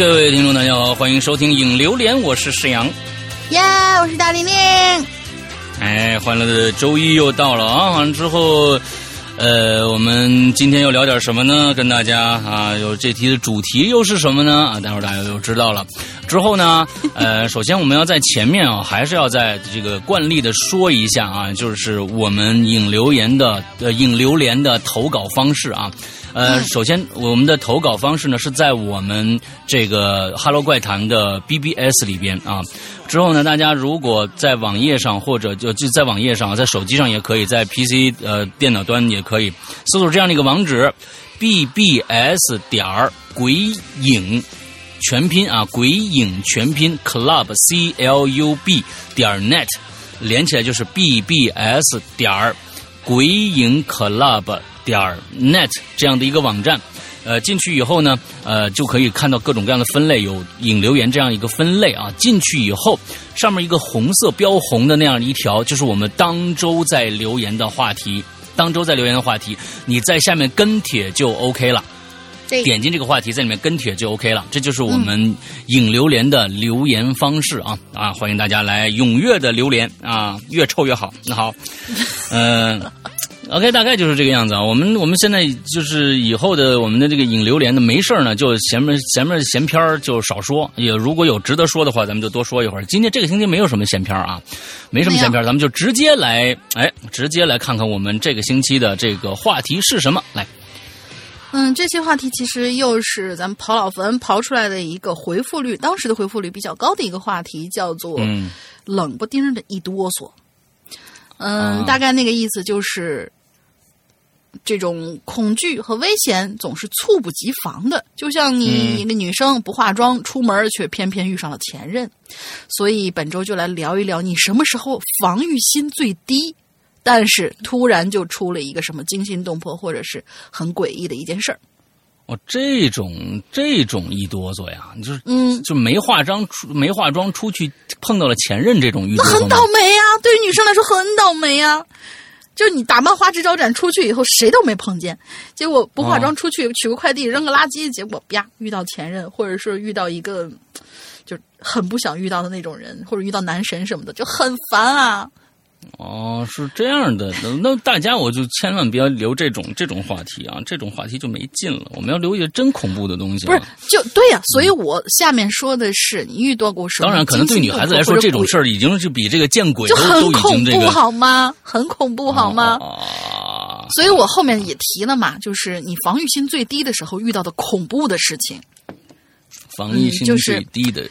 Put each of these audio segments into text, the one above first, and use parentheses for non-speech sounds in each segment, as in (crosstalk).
各位听众，大家好，欢迎收听《影榴莲》，我是石阳。呀，我是大玲玲。哎，欢乐的周一又到了啊！完了之后，呃，我们今天又聊点什么呢？跟大家啊，有这题的主题又是什么呢？啊，待会儿大家就知道了。之后呢，(laughs) 呃，首先我们要在前面啊，还是要在这个惯例的说一下啊，就是我们影留言的呃影榴莲的投稿方式啊。呃，首先我们的投稿方式呢是在我们这个《Hello 怪谈》的 BBS 里边啊。之后呢，大家如果在网页上或者就就在网页上，在手机上也可以，在 PC 呃电脑端也可以搜索这样的一个网址：BBS 点儿鬼影全拼啊，鬼影全拼 Club C L U B 点 net，连起来就是 BBS 点儿鬼影 Club。点儿 net 这样的一个网站，呃，进去以后呢，呃，就可以看到各种各样的分类，有引留言这样一个分类啊。进去以后，上面一个红色标红的那样一条，就是我们当周在留言的话题。当周在留言的话题，你在下面跟帖就 OK 了。点进这个话题，在里面跟帖就 OK 了。这就是我们引榴莲的留言方式啊啊！欢迎大家来踊跃的留言啊，越臭越好。那好，嗯。OK，大概就是这个样子啊。我们我们现在就是以后的我们的这个引榴莲的没事呢，就前面前面闲篇就少说。也如果有值得说的话，咱们就多说一会儿。今天这个星期没有什么闲篇啊，没什么闲篇，咱们就直接来，哎，直接来看看我们这个星期的这个话题是什么。来，嗯，这期话题其实又是咱们刨老坟刨出来的一个回复率，当时的回复率比较高的一个话题，叫做“冷不丁的一哆嗦”。嗯，大概那个意思就是。这种恐惧和危险总是猝不及防的，就像你一个女生不化妆出门，却偏偏遇上了前任。所以本周就来聊一聊，你什么时候防御心最低，但是突然就出了一个什么惊心动魄或者是很诡异的一件事儿。哦，这种这种一哆嗦呀，就是嗯，就没化妆出没化妆出去碰到了前任，这种遇很倒霉呀。对于女生来说很倒霉呀。就是你打扮花枝招展出去以后，谁都没碰见，结果不化妆出去取个快递扔个垃圾，结果啪遇到前任，或者是遇到一个就很不想遇到的那种人，或者遇到男神什么的，就很烦啊。哦，是这样的，那那大家我就千万不要留这种这种话题啊，这种话题就没劲了。我们要留一些真恐怖的东西。不是，就对呀，所以我下面说的是你遇到过什么？当然，可能对女孩子来说，这种事儿已经是比这个见鬼都都已经这个好吗？很恐怖好吗？啊所以我后面也提了嘛，就是你防御心最低的时候遇到的恐怖的事情。防御心最低的。嗯，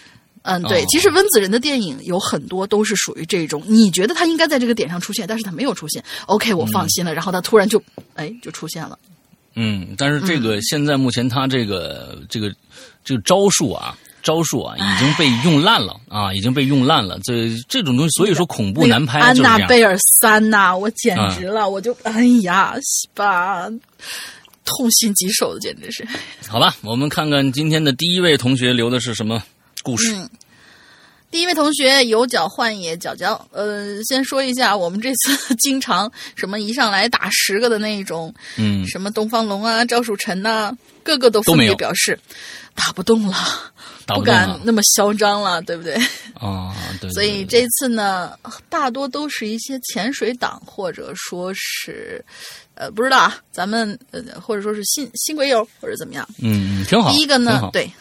对，其实温子仁的电影有很多都是属于这种，你觉得他应该在这个点上出现，但是他没有出现，OK，我放心了，然后他突然就，哎，就出现了。嗯，但是这个现在目前他这个这个这个招数啊，招数啊已经被用烂了啊，已经被用烂了。这这种东西，所以说恐怖难拍。安娜贝尔三呐，我简直了，我就哎呀，吧，痛心疾首的，简直是。好吧，我们看看今天的第一位同学留的是什么。故事，第一位同学有脚换野脚脚。呃，先说一下，我们这次 (laughs) 经常什么一上来打十个的那一种，嗯，什么东方龙啊、赵曙臣呐，个个都分别表示打不动了，不敢那么嚣张了，对不对？啊，对。所以这次呢，大多都是一些潜水党，或者说是呃，不知道啊，咱们呃，或者说是新新鬼友，或者怎么样？嗯，挺好。第一个呢，对。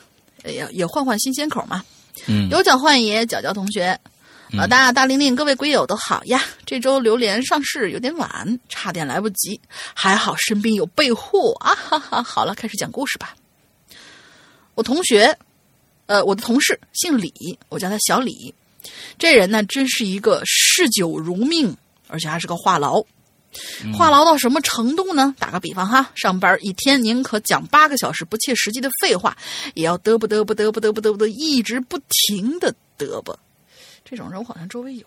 也也换换新鲜口嘛，嗯，有脚换爷，脚脚同学，老大大玲玲，各位龟友都好呀。这周榴莲上市有点晚，差点来不及，还好身边有备货啊哈哈。好了，开始讲故事吧。我同学，呃，我的同事姓李，我叫他小李。这人呢，真是一个嗜酒如命，而且还是个话痨。话痨到什么程度呢？打个比方哈，上班一天宁可讲八个小时不切实际的废话，也要嘚啵嘚啵嘚啵嘚啵嘚啵一直不停的嘚啵。这种人我好像周围有。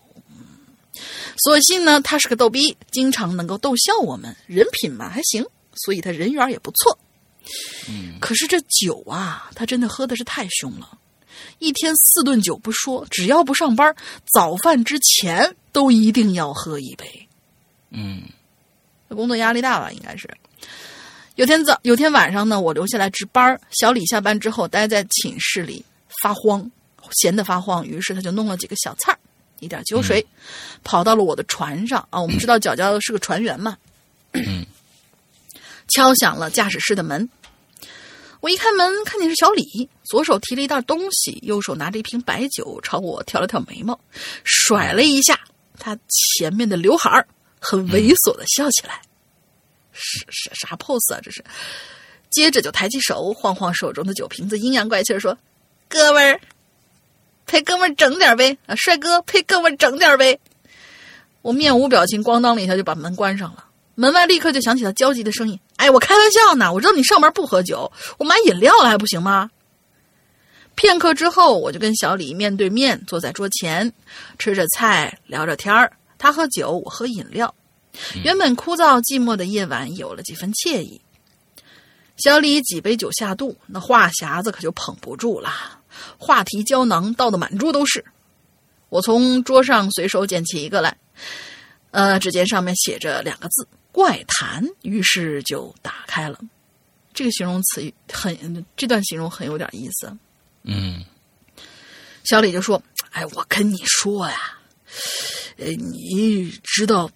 所幸呢，他是个逗逼，经常能够逗笑我们，人品嘛还行，所以他人缘也不错。嗯，可是这酒啊，他真的喝的是太凶了，一天四顿酒不说，只要不上班，早饭之前都一定要喝一杯。嗯，工作压力大吧？应该是。有天早，有天晚上呢，我留下来值班。小李下班之后，待在寝室里发慌，闲得发慌。于是他就弄了几个小菜一点酒水，跑到了我的船上啊。我们知道角角是个船员嘛，(clears throat) 敲响了驾驶室的门。我一开门，看见是小李，左手提了一袋东西，右手拿着一瓶白酒，朝我挑了挑眉毛，甩了一下他前面的刘海儿，很猥琐的笑起来。是是啥 pose 啊？这是。接着就抬起手，晃晃手中的酒瓶子，阴阳怪气说：“哥们儿，陪哥们儿整点呗！啊，帅哥，陪哥们儿整点呗！”我面无表情，咣当了一下就把门关上了。门外立刻就响起了焦急的声音：“哎，我开玩笑呢，我知道你上班不喝酒，我买饮料了还不行吗？”片刻之后，我就跟小李面对面坐在桌前，吃着菜，聊着天儿。他喝酒，我喝饮料。原本枯燥寂寞的夜晚有了几分惬意。小李几杯酒下肚，那话匣子可就捧不住了，话题胶囊倒的满桌都是。我从桌上随手捡起一个来，呃，只见上面写着两个字。怪谈，于是就打开了。这个形容词很，这段形容很有点意思。嗯，小李就说：“哎，我跟你说呀，呃，你知道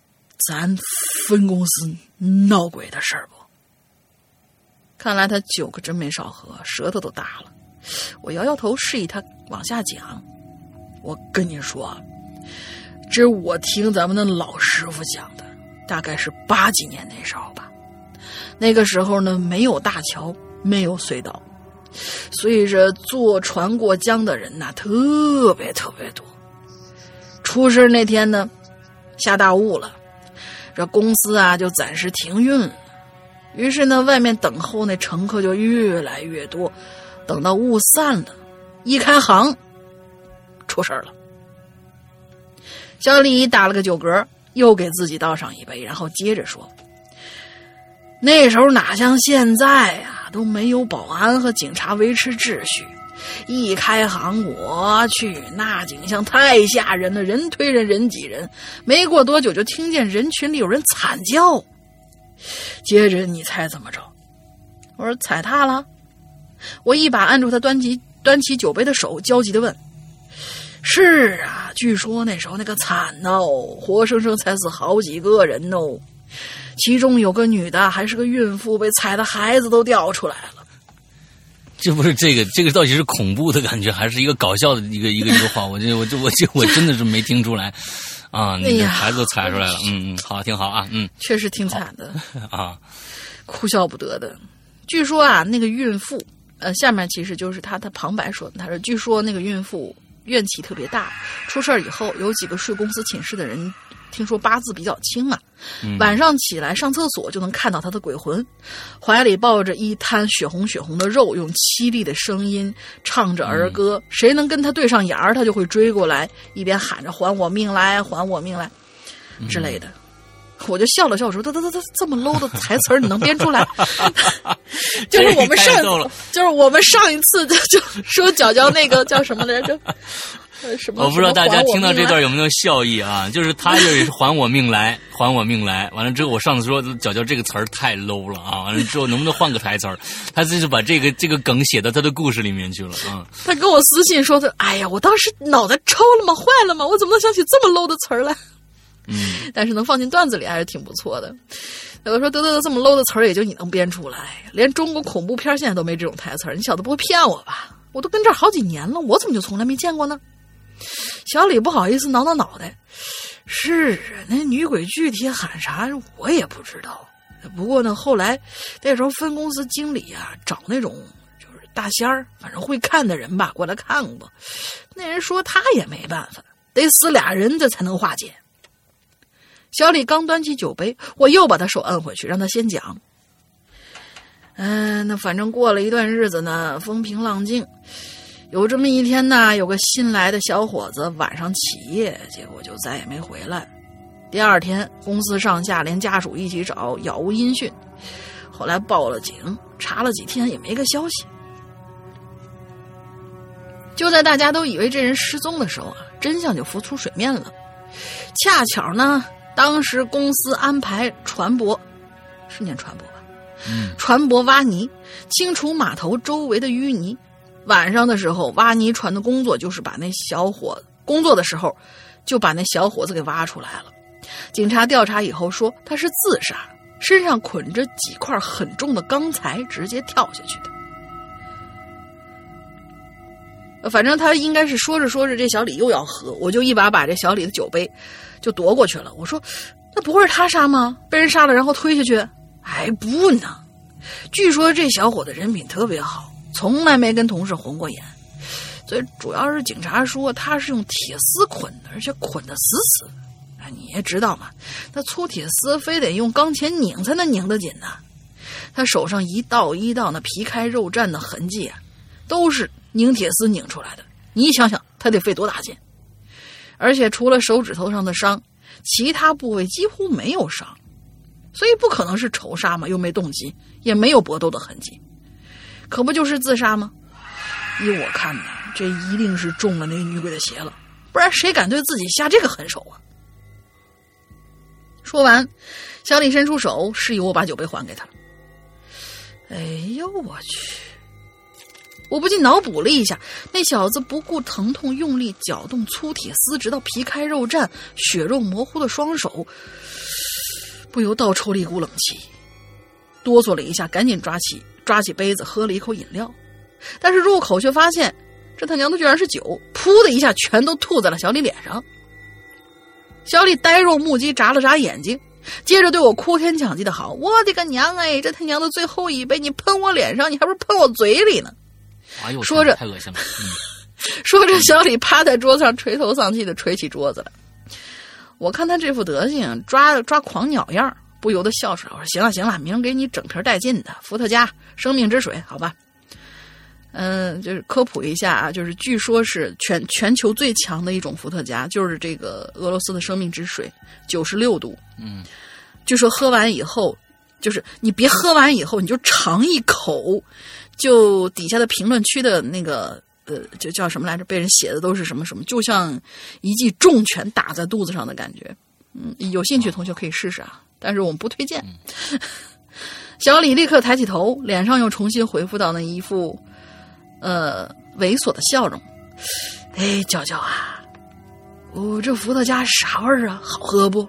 咱分公司闹鬼的事儿不？”看来他酒可真没少喝，舌头都大了。我摇摇头，示意他往下讲。我跟你说，这我听咱们的老师傅讲的。大概是八几年那时候吧，那个时候呢，没有大桥，没有隧道，所以这坐船过江的人呐，特别特别多。出事那天呢，下大雾了，这公司啊就暂时停运了。于是呢，外面等候那乘客就越来越多。等到雾散了，一开行，出事了。小李打了个酒嗝。又给自己倒上一杯，然后接着说：“那时候哪像现在啊，都没有保安和警察维持秩序。一开行，我去，那景象太吓人了，人推人，人挤人。没过多久，就听见人群里有人惨叫。接着，你猜怎么着？我说踩踏了。我一把按住他端起端起酒杯的手，焦急的问。”是啊，据说那时候那个惨哦，活生生踩死好几个人哦，其中有个女的还是个孕妇，被踩的孩子都掉出来了。这不是这个，这个到底是恐怖的感觉，还是一个搞笑的一个一个一个话？(laughs) 我这我这我这我真的是没听出来啊！那个孩子都踩出来了，嗯嗯，好，挺好啊，嗯，确实挺惨的 (laughs) 啊，哭笑不得的。据说啊，那个孕妇，呃，下面其实就是他他旁白说的，他说，据说那个孕妇。怨气特别大，出事儿以后，有几个睡公司寝室的人，听说八字比较轻啊，晚上起来上厕所就能看到他的鬼魂，怀里抱着一滩血红血红的肉，用凄厉的声音唱着儿歌，谁能跟他对上眼儿，他就会追过来，一边喊着“还我命来，还我命来”之类的。我就笑了笑，我说：“他他他他这么 low 的台词儿，你能编出来？” (laughs) 就是我们上，就是我们上一次就就说角角那个叫什么来着？什么？我不知道大家听到这段有没有笑意啊？就是他就是 (laughs) 还我命来，还我命来。完了之后，我上次说角角这个词儿太 low 了啊！完了之后，能不能换个台词儿？他就是把这个这个梗写到他的故事里面去了啊。他给我私信说：“他哎呀，我当时脑袋抽了吗？坏了吗？我怎么能想起这么 low 的词儿来？”嗯，(laughs) 但是能放进段子里还是挺不错的。有的说得得得，这么 low 的词儿也就你能编出来，连中国恐怖片现在都没这种台词儿，你小子不会骗我吧？我都跟这儿好几年了，我怎么就从来没见过呢？小李不好意思挠挠脑袋，是啊，那女鬼具体喊啥我也不知道。不过呢，后来那时候分公司经理啊找那种就是大仙儿，反正会看的人吧过来看过，那人说他也没办法，得死俩人这才能化解。小李刚端起酒杯，我又把他手摁回去，让他先讲。嗯，那反正过了一段日子呢，风平浪静。有这么一天呢，有个新来的小伙子晚上起夜，结果就再也没回来。第二天，公司上下连家属一起找，杳无音讯。后来报了警，查了几天也没个消息。就在大家都以为这人失踪的时候啊，真相就浮出水面了。恰巧呢。当时公司安排船舶，是念船舶吧，船舶挖泥，清除码头周围的淤泥。晚上的时候，挖泥船的工作就是把那小伙工作的时候，就把那小伙子给挖出来了。警察调查以后说他是自杀，身上捆着几块很重的钢材，直接跳下去的。反正他应该是说着说着，这小李又要喝，我就一把把这小李的酒杯就夺过去了。我说：“那不会是他杀吗？被人杀了然后推下去？”哎，不呢。据说这小伙子人品特别好，从来没跟同事红过眼。最主要是警察说他是用铁丝捆的，而且捆得死死的。哎，你也知道嘛，那粗铁丝非得用钢钳拧才能拧得紧呢。他手上一道一道那皮开肉绽的痕迹啊，都是。拧铁丝拧出来的，你想想，他得费多大劲？而且除了手指头上的伤，其他部位几乎没有伤，所以不可能是仇杀嘛，又没动机，也没有搏斗的痕迹，可不就是自杀吗？依我看呢，这一定是中了那女鬼的邪了，不然谁敢对自己下这个狠手啊？说完，小李伸出手示意我把酒杯还给他。哎呦我去！我不禁脑补了一下，那小子不顾疼痛，用力搅动粗铁丝，直到皮开肉绽、血肉模糊的双手，不由倒抽了一股冷气，哆嗦了一下，赶紧抓起抓起杯子喝了一口饮料，但是入口却发现，这他娘的居然是酒！噗的一下，全都吐在了小李脸上。小李呆若木鸡，眨了眨眼睛，接着对我哭天抢地的好：“我的个娘哎，这他娘的最后一杯，你喷我脸上，你还不是喷我嘴里呢？”说着太恶心了。(laughs) 说着，小李趴在桌子上垂头丧气的捶起桌子来。我看他这副德行，抓抓狂鸟样，不由得笑出来。我说：“行了行了，明儿给你整瓶带劲的伏特加生命之水，好吧？”嗯，就是科普一下啊，就是据说是全全球最强的一种伏特加，就是这个俄罗斯的生命之水，九十六度。嗯，据说喝完以后，就是你别喝完以后，你就尝一口。就底下的评论区的那个呃，就叫什么来着？被人写的都是什么什么，就像一记重拳打在肚子上的感觉。嗯，有兴趣的同学可以试试啊，但是我们不推荐。(laughs) 小李立刻抬起头，脸上又重新恢复到那一副呃猥琐的笑容。哎，娇娇啊，我这伏特加啥味儿啊？好喝不？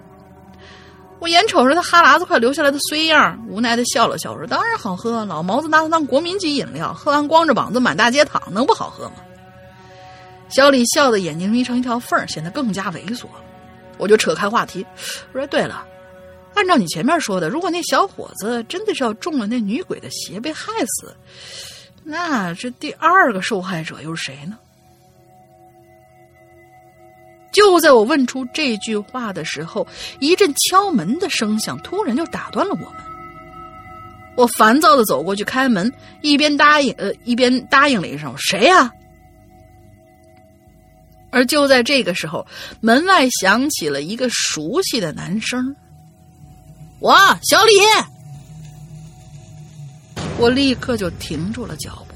我眼瞅着他哈喇子快流下来的衰样，无奈的笑了笑，说：“当然好喝，老毛子拿它当国民级饮料，喝完光着膀子满大街躺，能不好喝吗？”小李笑的眼睛眯成一条缝显得更加猥琐。我就扯开话题，我说：“对了，按照你前面说的，如果那小伙子真的是要中了那女鬼的邪被害死，那这第二个受害者又是谁呢？”就在我问出这句话的时候，一阵敲门的声响突然就打断了我们。我烦躁的走过去开门，一边答应呃一边答应了一声：“谁呀？”而就在这个时候，门外响起了一个熟悉的男声：“我小李。”我立刻就停住了脚步，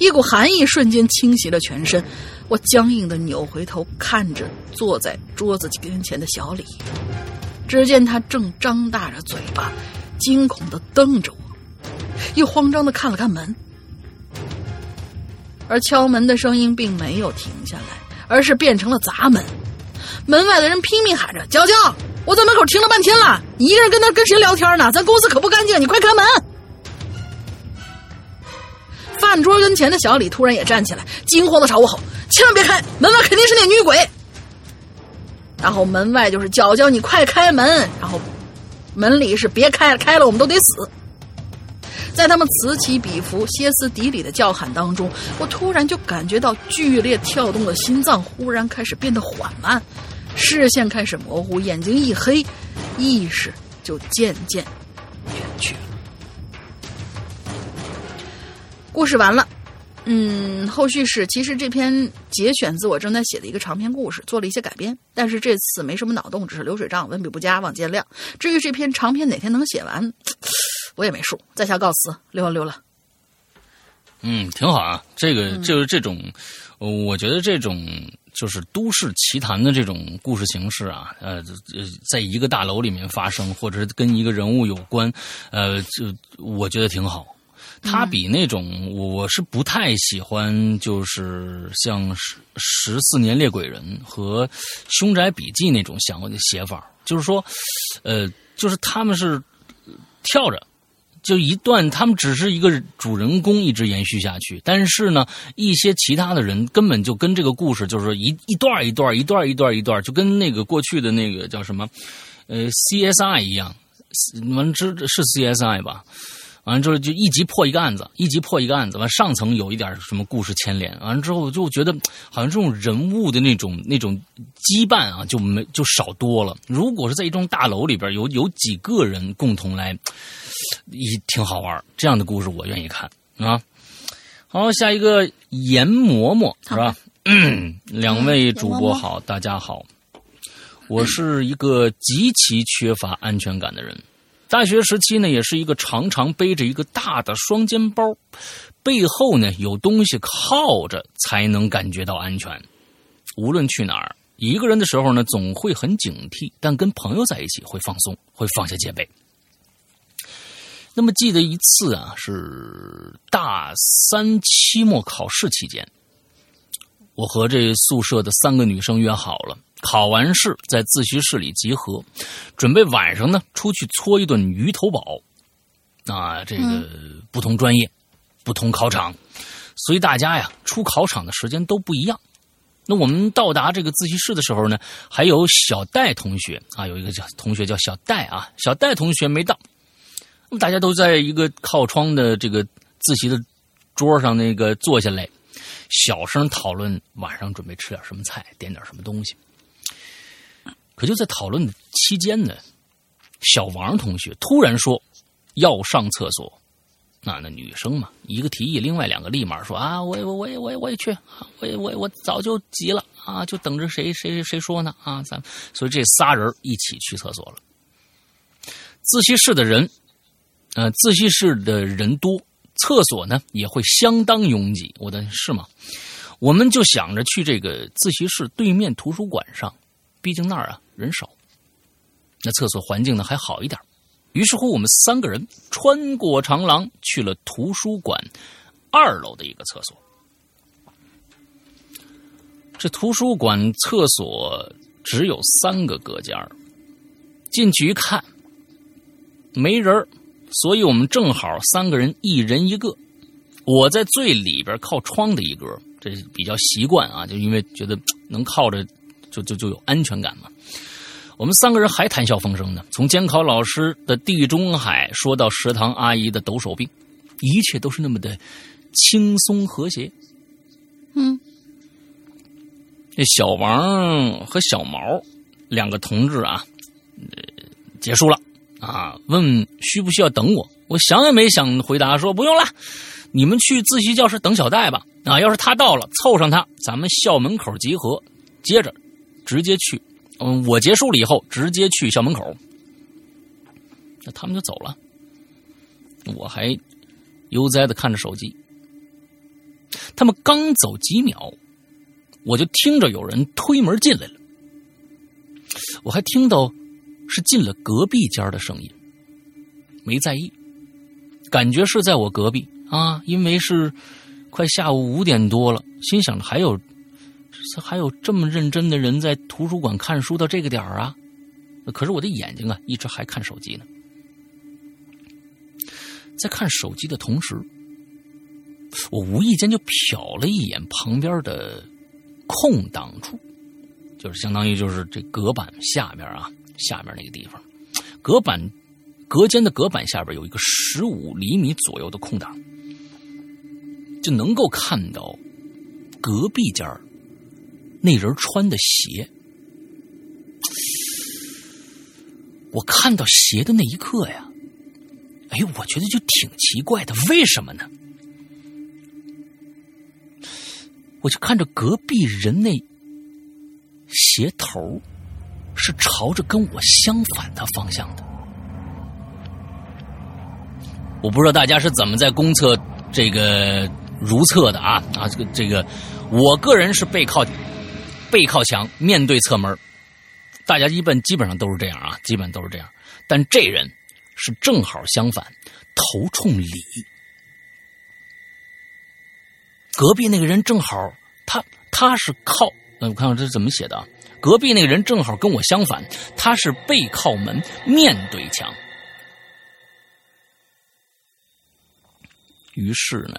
一股寒意瞬间侵袭了全身。我僵硬的扭回头，看着坐在桌子跟前的小李，只见他正张大着嘴巴，惊恐的瞪着我，又慌张的看了看门，而敲门的声音并没有停下来，而是变成了砸门。门外的人拼命喊着：“娇娇，我在门口停了半天了，你一个人跟那跟谁聊天呢？咱公司可不干净，你快开门！”饭桌跟前的小李突然也站起来，惊慌的朝我吼。千万别开门外，肯定是那女鬼。然后门外就是娇娇，你快开门。然后门里是别开了，开了我们都得死。在他们此起彼伏、歇斯底里的叫喊当中，我突然就感觉到剧烈跳动的心脏忽然开始变得缓慢，视线开始模糊，眼睛一黑，意识就渐渐远去了。故事完了。嗯，后续是其实这篇节选自我正在写的一个长篇故事，做了一些改编，但是这次没什么脑洞，只是流水账，文笔不佳，望见谅。至于这篇长篇哪天能写完，我也没数。在下告辞，溜了溜了。嗯，挺好啊，这个就是这种，我觉得这种就是都市奇谈的这种故事形式啊，呃呃，在一个大楼里面发生，或者是跟一个人物有关，呃，就我觉得挺好。它比那种我是不太喜欢，就是像《十十四年猎鬼人》和《凶宅笔记》那种想的写法，就是说，呃，就是他们是跳着。就一段，他们只是一个主人公一直延续下去，但是呢，一些其他的人根本就跟这个故事就是说一一段一段一段一段一段，就跟那个过去的那个叫什么，呃，CSI 一样，你们知是 CSI 吧？完了之后就一集破一个案子，一集破一个案子，完上层有一点什么故事牵连，完了之后就觉得好像这种人物的那种那种羁绊啊，就没就少多了。如果是在一栋大楼里边有有几个人共同来。也挺好玩，这样的故事我愿意看啊。好，下一个严嬷嬷是吧？两位主播好，大家好。我是一个极其缺乏安全感的人。大学时期呢，也是一个常常背着一个大的双肩包，背后呢有东西靠着才能感觉到安全。无论去哪儿，一个人的时候呢，总会很警惕；但跟朋友在一起，会放松，会放下戒备。那么记得一次啊，是大三期末考试期间，我和这宿舍的三个女生约好了，考完试在自习室里集合，准备晚上呢出去搓一顿鱼头堡。啊，这个不同专业，不同考场，所以大家呀出考场的时间都不一样。那我们到达这个自习室的时候呢，还有小戴同学啊，有一个叫同学叫小戴啊，小戴同学没到。那么大家都在一个靠窗的这个自习的桌上，那个坐下来，小声讨论晚上准备吃点什么菜，点点什么东西。可就在讨论的期间呢，小王同学突然说要上厕所。那那女生嘛，一个提议，另外两个立马说啊，我我我也我也我也去，我也我我早就急了啊，就等着谁谁谁说呢啊，咱所以这仨人一起去厕所了。自习室的人。呃，自习室的人多，厕所呢也会相当拥挤。我的是吗？我们就想着去这个自习室对面图书馆上，毕竟那儿啊人少，那厕所环境呢还好一点。于是乎，我们三个人穿过长廊，去了图书馆二楼的一个厕所。这图书馆厕所只有三个隔间进去一看，没人。所以我们正好三个人，一人一个。我在最里边靠窗的一格，这比较习惯啊，就因为觉得能靠着，就就就有安全感嘛。我们三个人还谈笑风生呢，从监考老师的地中海说到食堂阿姨的抖手病，一切都是那么的轻松和谐。嗯，这小王和小毛两个同志啊，结束了。啊，问需不需要等我？我想也没想，回答说不用了，你们去自习教室等小戴吧。啊，要是他到了，凑上他，咱们校门口集合，接着直接去。嗯，我结束了以后，直接去校门口。那他们就走了，我还悠哉的看着手机。他们刚走几秒，我就听着有人推门进来了，我还听到。是进了隔壁间的声音，没在意，感觉是在我隔壁啊，因为是快下午五点多了，心想着还有还有这么认真的人在图书馆看书到这个点啊，可是我的眼睛啊一直还看手机呢，在看手机的同时，我无意间就瞟了一眼旁边的空档处，就是相当于就是这隔板下面啊。下面那个地方，隔板隔间的隔板下边有一个十五厘米左右的空档，就能够看到隔壁间那人穿的鞋。我看到鞋的那一刻呀，哎呦，我觉得就挺奇怪的，为什么呢？我就看着隔壁人那鞋头。是朝着跟我相反的方向的。我不知道大家是怎么在公厕这个如厕的啊啊！这个这个，我个人是背靠背靠墙，面对侧门。大家一般基本上都是这样啊，基本都是这样。但这人是正好相反，头冲里。隔壁那个人正好，他他是靠，我看看这是怎么写的啊？隔壁那个人正好跟我相反，他是背靠门，面对墙。于是呢，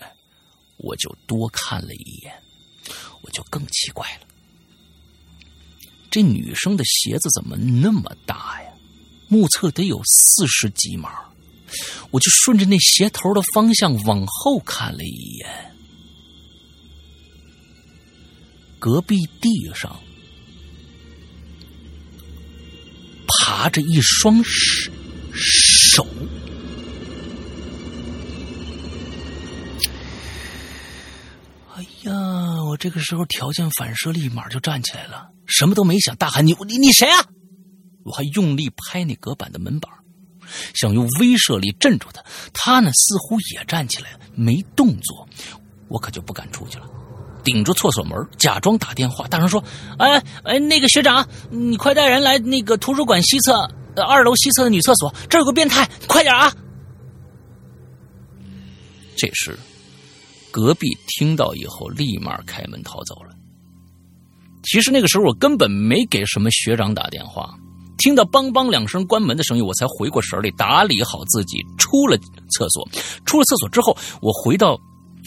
我就多看了一眼，我就更奇怪了。这女生的鞋子怎么那么大呀？目测得有四十几码。我就顺着那鞋头的方向往后看了一眼，隔壁地上爬着一双手。哎呀！我这个时候条件反射，立马就站起来了，什么都没想，大喊：“你你你谁啊？”我还用力拍那隔板的门板，想用威慑力镇住他。他呢，似乎也站起来了，没动作。我可就不敢出去了，顶着厕所门，假装打电话，大声说：“哎哎，那个学长，你快带人来那个图书馆西侧二楼西侧的女厕所，这有个变态，快点啊！”这时。隔壁听到以后，立马开门逃走了。其实那个时候我根本没给什么学长打电话，听到“梆梆”两声关门的声音，我才回过神来，打理好自己，出了厕所。出了厕所之后，我回到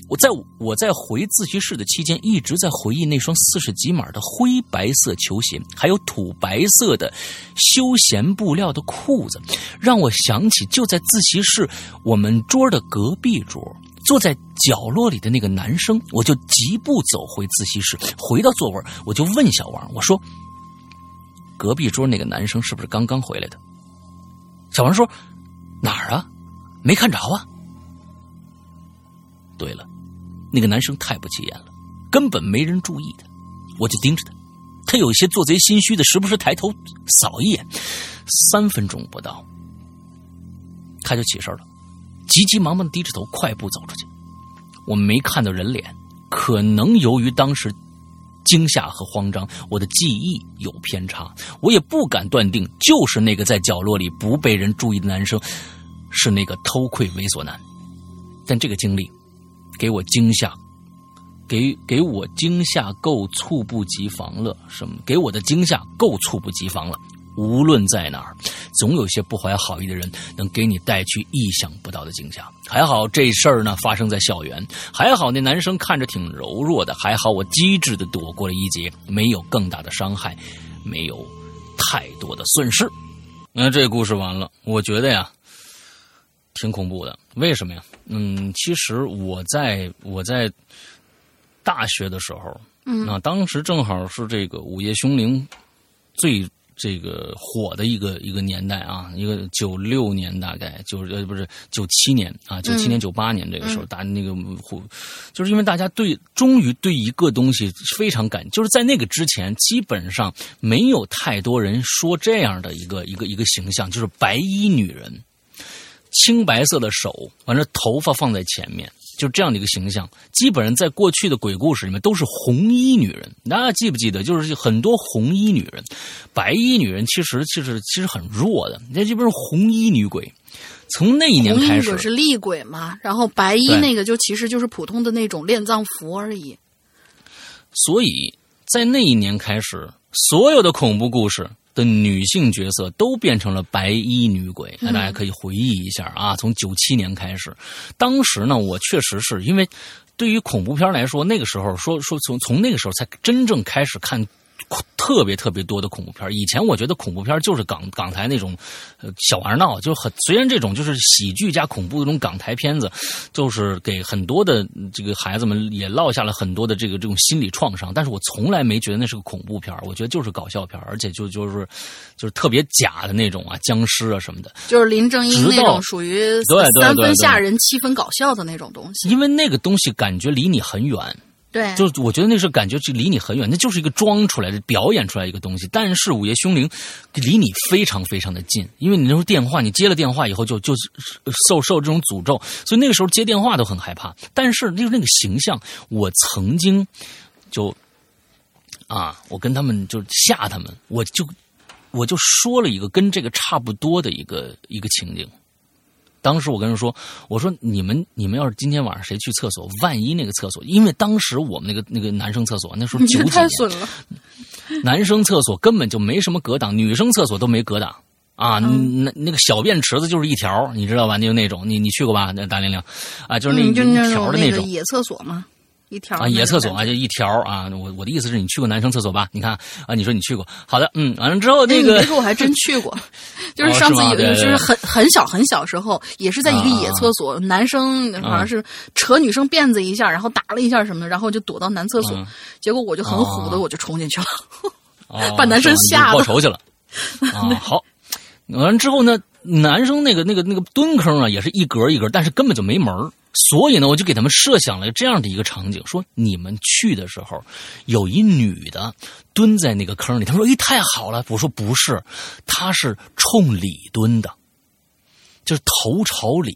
我在我在回自习室的期间，一直在回忆那双四十几码的灰白色球鞋，还有土白色的休闲布料的裤子，让我想起就在自习室我们桌的隔壁桌。坐在角落里的那个男生，我就疾步走回自习室，回到座位，我就问小王：“我说，隔壁桌那个男生是不是刚刚回来的？”小王说：“哪儿啊？没看着啊。”对了，那个男生太不起眼了，根本没人注意他，我就盯着他，他有些做贼心虚的，时不时抬头扫一眼。三分钟不到，他就起身了。急急忙忙的低着头，快步走出去。我没看到人脸，可能由于当时惊吓和慌张，我的记忆有偏差。我也不敢断定，就是那个在角落里不被人注意的男生，是那个偷窥猥琐男。但这个经历给我惊吓，给给我惊吓够猝不及防了。什么？给我的惊吓够猝不及防了。无论在哪儿，总有些不怀好意的人能给你带去意想不到的惊吓。还好这事儿呢发生在校园，还好那男生看着挺柔弱的，还好我机智的躲过了一劫，没有更大的伤害，没有太多的损失。那这故事完了，我觉得呀，挺恐怖的。为什么呀？嗯，其实我在我在大学的时候，嗯，那当时正好是这个《午夜凶铃》最。这个火的一个一个年代啊，一个九六年大概就呃不是九七年啊，九七年九八年这个时候，大那个火，就是因为大家对终于对一个东西非常感，就是在那个之前基本上没有太多人说这样的一个一个一个形象，就是白衣女人，青白色的手，完了头发放在前面。就这样的一个形象，基本上在过去的鬼故事里面都是红衣女人。大家记不记得？就是很多红衣女人，白衣女人其实其实其实很弱的。那基本是红衣女鬼。从那一年开始是厉鬼嘛，然后白衣那个就其实就是普通的那种殓葬服而已。所以在那一年开始，所有的恐怖故事。的女性角色都变成了白衣女鬼，那大家可以回忆一下啊。从九七年开始，当时呢，我确实是因为对于恐怖片来说，那个时候说说从从那个时候才真正开始看。特别特别多的恐怖片以前我觉得恐怖片就是港港台那种小玩闹，就很虽然这种就是喜剧加恐怖那种港台片子，就是给很多的这个孩子们也落下了很多的这个这种心理创伤。但是我从来没觉得那是个恐怖片我觉得就是搞笑片而且就就是就是特别假的那种啊，僵尸啊什么的。就是林正英那种属于三分吓人七分搞笑的那种东西。因为那个东西感觉离你很远。对，就我觉得那时候感觉就离你很远，那就是一个装出来的、表演出来一个东西。但是《午夜凶铃》离你非常非常的近，因为你那时候电话，你接了电话以后就就受受这种诅咒，所以那个时候接电话都很害怕。但是就是那个形象，我曾经就啊，我跟他们就吓他们，我就我就说了一个跟这个差不多的一个一个情景。当时我跟人说：“我说你们你们要是今天晚上谁去厕所，万一那个厕所，因为当时我们那个那个男生厕所那时候 (laughs) 九几年，男生厕所根本就没什么隔挡，女生厕所都没隔挡啊。那那个小便池子就是一条，你知道吧？就那种，你你去过吧？那大玲玲啊，就是那一条的那种野厕所吗？一条啊，野厕所啊，就一条啊。我我的意思是你去过男生厕所吧？你看啊，你说你去过，好的，嗯，完了之后那个，别说我还真去过，(laughs) 就是上次有就是很很小很小时候，也是在一个野厕所，男生好像是扯女生辫子一下，然后打了一下什么的，然后就躲到男厕所，结果我就很虎的我就冲进去了，(laughs) 把男生吓报仇去了。(laughs) 啊，好，完了之后呢，男生那个那个那个蹲坑啊，也是一格一格，但是根本就没门儿。所以呢，我就给他们设想了这样的一个场景：说你们去的时候，有一女的蹲在那个坑里。他说：“哎，太好了！”我说：“不是，她是冲里蹲的，就是头朝里。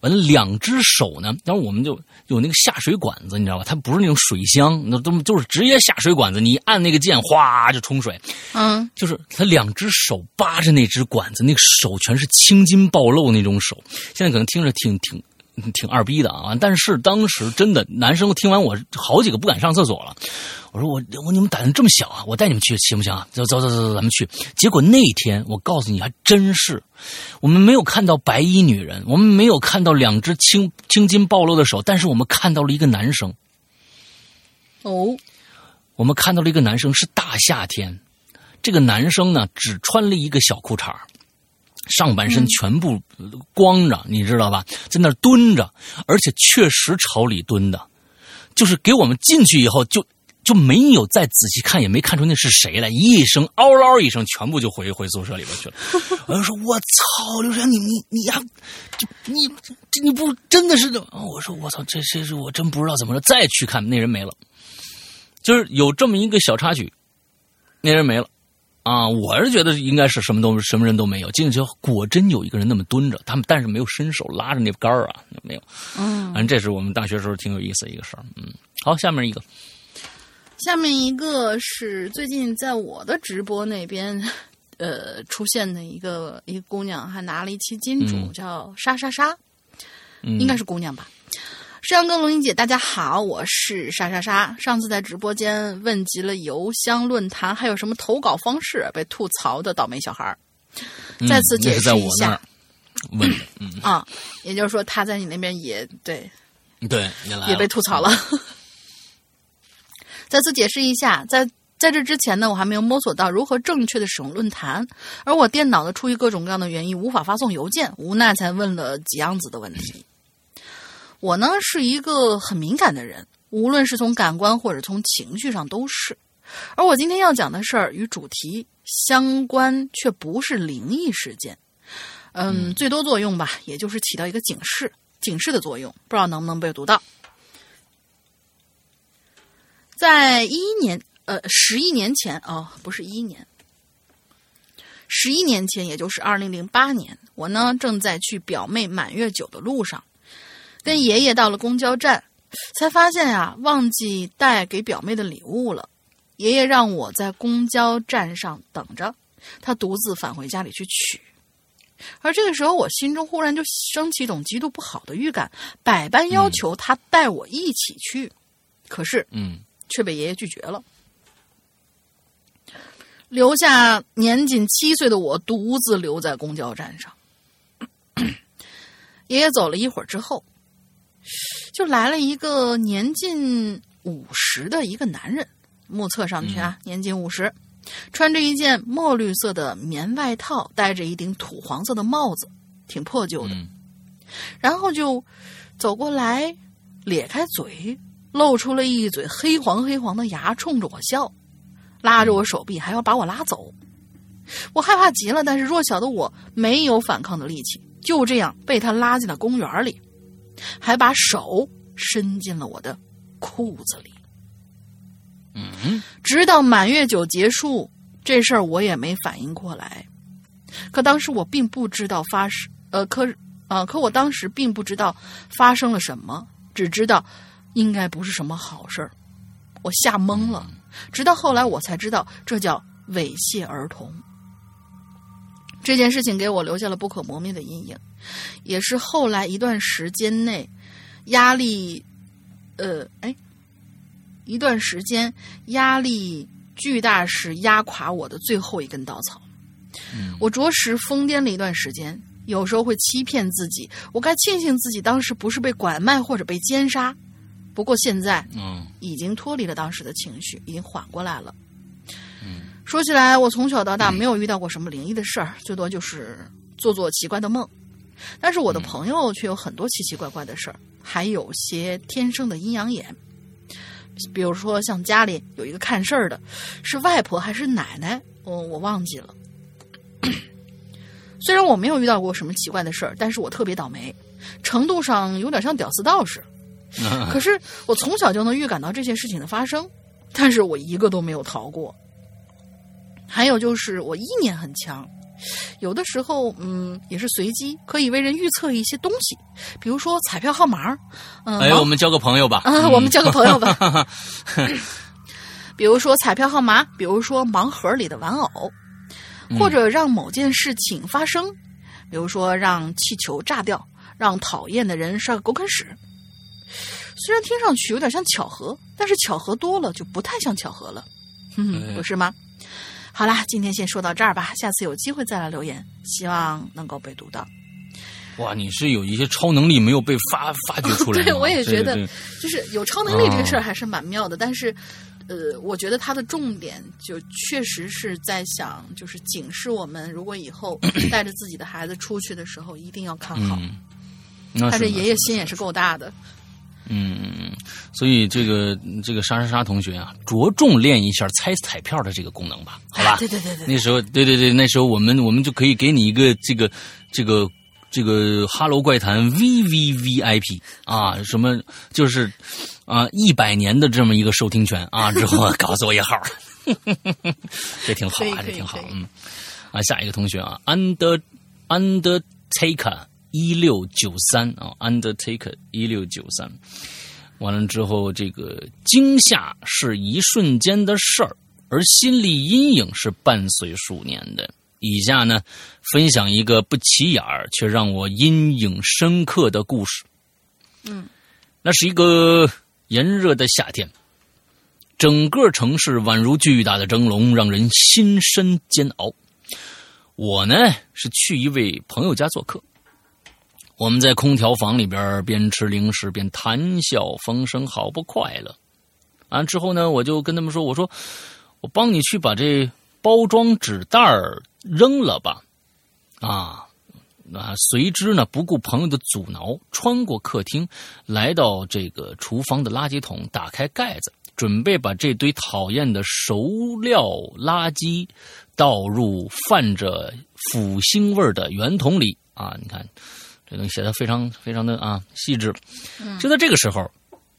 完了，两只手呢，然后我们就有那个下水管子，你知道吧？它不是那种水箱，那都就是直接下水管子，你按那个键，哗就冲水。嗯，就是他两只手扒着那只管子，那个手全是青筋暴露那种手。现在可能听着挺挺。挺二逼的啊！但是当时真的，男生听完我好几个不敢上厕所了。我说我我你们胆子这么小啊？我带你们去行不行啊？走走走走，咱们去。结果那天我告诉你还真是，我们没有看到白衣女人，我们没有看到两只青青筋暴露的手，但是我们看到了一个男生。哦，我们看到了一个男生，是大夏天，这个男生呢只穿了一个小裤衩上半身全部光着，你知道吧？在那儿蹲着，而且确实朝里蹲的，就是给我们进去以后就就没有再仔细看，也没看出那是谁来。一声嗷嗷一声，全部就回回宿舍里边去了。(laughs) 我就说：“我操，刘翔，你你你呀，你这你不真的是？”我说：“我操，这这是我真不知道怎么着。”再去看那人没了，就是有这么一个小插曲，那人没了。啊，我是觉得应该是什么都什么人都没有进去，果真有一个人那么蹲着，他们但是没有伸手拉着那杆儿啊，没有。嗯，反正这是我们大学时候挺有意思的一个事儿。嗯，好，下面一个，下面一个是最近在我的直播那边，呃，出现的一个一个姑娘，还拿了一期金主，叫莎莎莎，应该是姑娘吧。山羊哥、龙英姐，大家好，我是莎莎莎。上次在直播间问及了邮箱论坛还有什么投稿方式，被吐槽的倒霉小孩儿，再次解释一下。问 (laughs) 嗯啊，也就是说他在你那边也对，对，也被吐槽了。再次解释一下，在在这之前呢，我还没有摸索到如何正确的使用论坛，而我电脑呢，出于各种各样的原因无法发送邮件，无奈才问了几样子的问题。我呢是一个很敏感的人，无论是从感官或者从情绪上都是。而我今天要讲的事儿与主题相关，却不是灵异事件。嗯，最多作用吧，也就是起到一个警示、警示的作用。不知道能不能被读到。在一一年，呃，十一年前哦，不是一年，十一年前，也就是二零零八年，我呢正在去表妹满月酒的路上。跟爷爷到了公交站，才发现呀，忘记带给表妹的礼物了。爷爷让我在公交站上等着，他独自返回家里去取。而这个时候，我心中忽然就升起一种极度不好的预感，百般要求他带我一起去，可是，嗯，却被爷爷拒绝了，留下年仅七岁的我独自留在公交站上。(coughs) 爷爷走了一会儿之后。就来了一个年近五十的一个男人，目测上去啊，年近五十，穿着一件墨绿色的棉外套，戴着一顶土黄色的帽子，挺破旧的。然后就走过来，咧开嘴，露出了一嘴黑黄黑黄的牙，冲着我笑，拉着我手臂，还要把我拉走。我害怕极了，但是弱小的我没有反抗的力气，就这样被他拉进了公园里。还把手伸进了我的裤子里，嗯，直到满月酒结束，这事儿我也没反应过来。可当时我并不知道发生，呃，可啊，可我当时并不知道发生了什么，只知道应该不是什么好事儿。我吓懵了。直到后来我才知道，这叫猥亵儿童。这件事情给我留下了不可磨灭的阴影，也是后来一段时间内压力，呃，哎，一段时间压力巨大时压垮我的最后一根稻草。我着实疯癫了一段时间，有时候会欺骗自己，我该庆幸自己当时不是被拐卖或者被奸杀。不过现在，嗯，已经脱离了当时的情绪，已经缓过来了。说起来，我从小到大没有遇到过什么灵异的事儿，最多就是做做奇怪的梦。但是我的朋友却有很多奇奇怪怪的事儿，还有些天生的阴阳眼。比如说，像家里有一个看事儿的，是外婆还是奶奶？我我忘记了。(coughs) 虽然我没有遇到过什么奇怪的事儿，但是我特别倒霉，程度上有点像屌丝道士。(laughs) 可是我从小就能预感到这些事情的发生，但是我一个都没有逃过。还有就是我意念很强，有的时候嗯也是随机，可以为人预测一些东西，比如说彩票号码。嗯，哎，我们交个朋友吧。啊，我们交个朋友吧。(laughs) 比如说彩票号码，比如说盲盒里的玩偶，或者让某件事情发生，比如说让气球炸掉，让讨厌的人上狗啃屎。虽然听上去有点像巧合，但是巧合多了就不太像巧合了，(laughs) 不是吗？好啦，今天先说到这儿吧，下次有机会再来留言，希望能够被读到。哇，你是有一些超能力没有被发发掘出来？(laughs) 对，我也觉得，就是有超能力这个事儿还是蛮妙的。但是，呃，我觉得它的重点就确实是在想，就是警示我们，如果以后 (clears throat) 带着自己的孩子出去的时候，一定要看好。他这爷爷心也是够大的。嗯嗯嗯，所以这个这个莎莎莎同学啊，着重练一下猜彩票的这个功能吧，好吧？(laughs) 对对对对，那时候对对对，那时候我们我们就可以给你一个这个这个这个哈喽怪谈 V V V I P 啊，什么就是啊一百年的这么一个收听权啊，之后告诉我一号，这挺好啊，这挺好，嗯啊，下一个同学啊，Under Undertaker。一六九三啊，Undertaker 一六九三，完了之后，这个惊吓是一瞬间的事儿，而心理阴影是伴随数年的。以下呢，分享一个不起眼儿却让我阴影深刻的故事。嗯，那是一个炎热的夏天，整个城市宛如巨大的蒸笼，让人心身煎熬。我呢是去一位朋友家做客。我们在空调房里边边吃零食边谈笑风生，好不快乐。完之后呢，我就跟他们说：“我说，我帮你去把这包装纸袋扔了吧。”啊，啊，随之呢，不顾朋友的阻挠，穿过客厅，来到这个厨房的垃圾桶，打开盖子，准备把这堆讨厌的熟料垃圾倒入泛着腐腥味的圆筒里。啊，你看。这东西写的非常非常的啊细致，就在这个时候，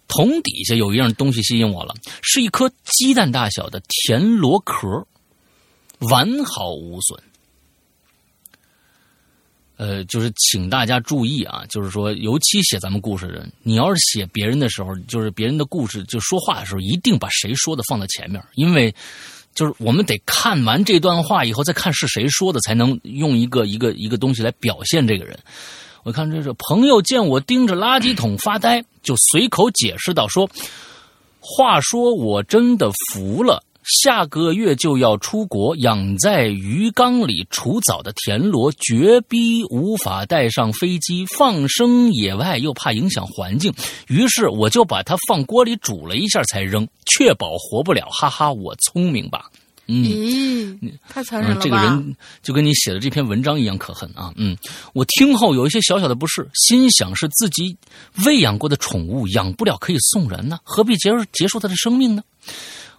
桶底下有一样东西吸引我了，是一颗鸡蛋大小的田螺壳，完好无损。呃，就是请大家注意啊，就是说，尤其写咱们故事的人，你要是写别人的时候，就是别人的故事就说话的时候，一定把谁说的放在前面，因为就是我们得看完这段话以后，再看是谁说的，才能用一个一个一个东西来表现这个人。我看这是朋友见我盯着垃圾桶发呆，就随口解释道：“说话说我真的服了，下个月就要出国，养在鱼缸里除藻的田螺绝逼无法带上飞机，放生野外又怕影响环境，于是我就把它放锅里煮了一下才扔，确保活不了。哈哈，我聪明吧？”咦，太残忍了吧！这个人就跟你写的这篇文章一样可恨啊！嗯，我听后有一些小小的不适，心想是自己喂养过的宠物养不了可以送人呢，何必结结束它的生命呢？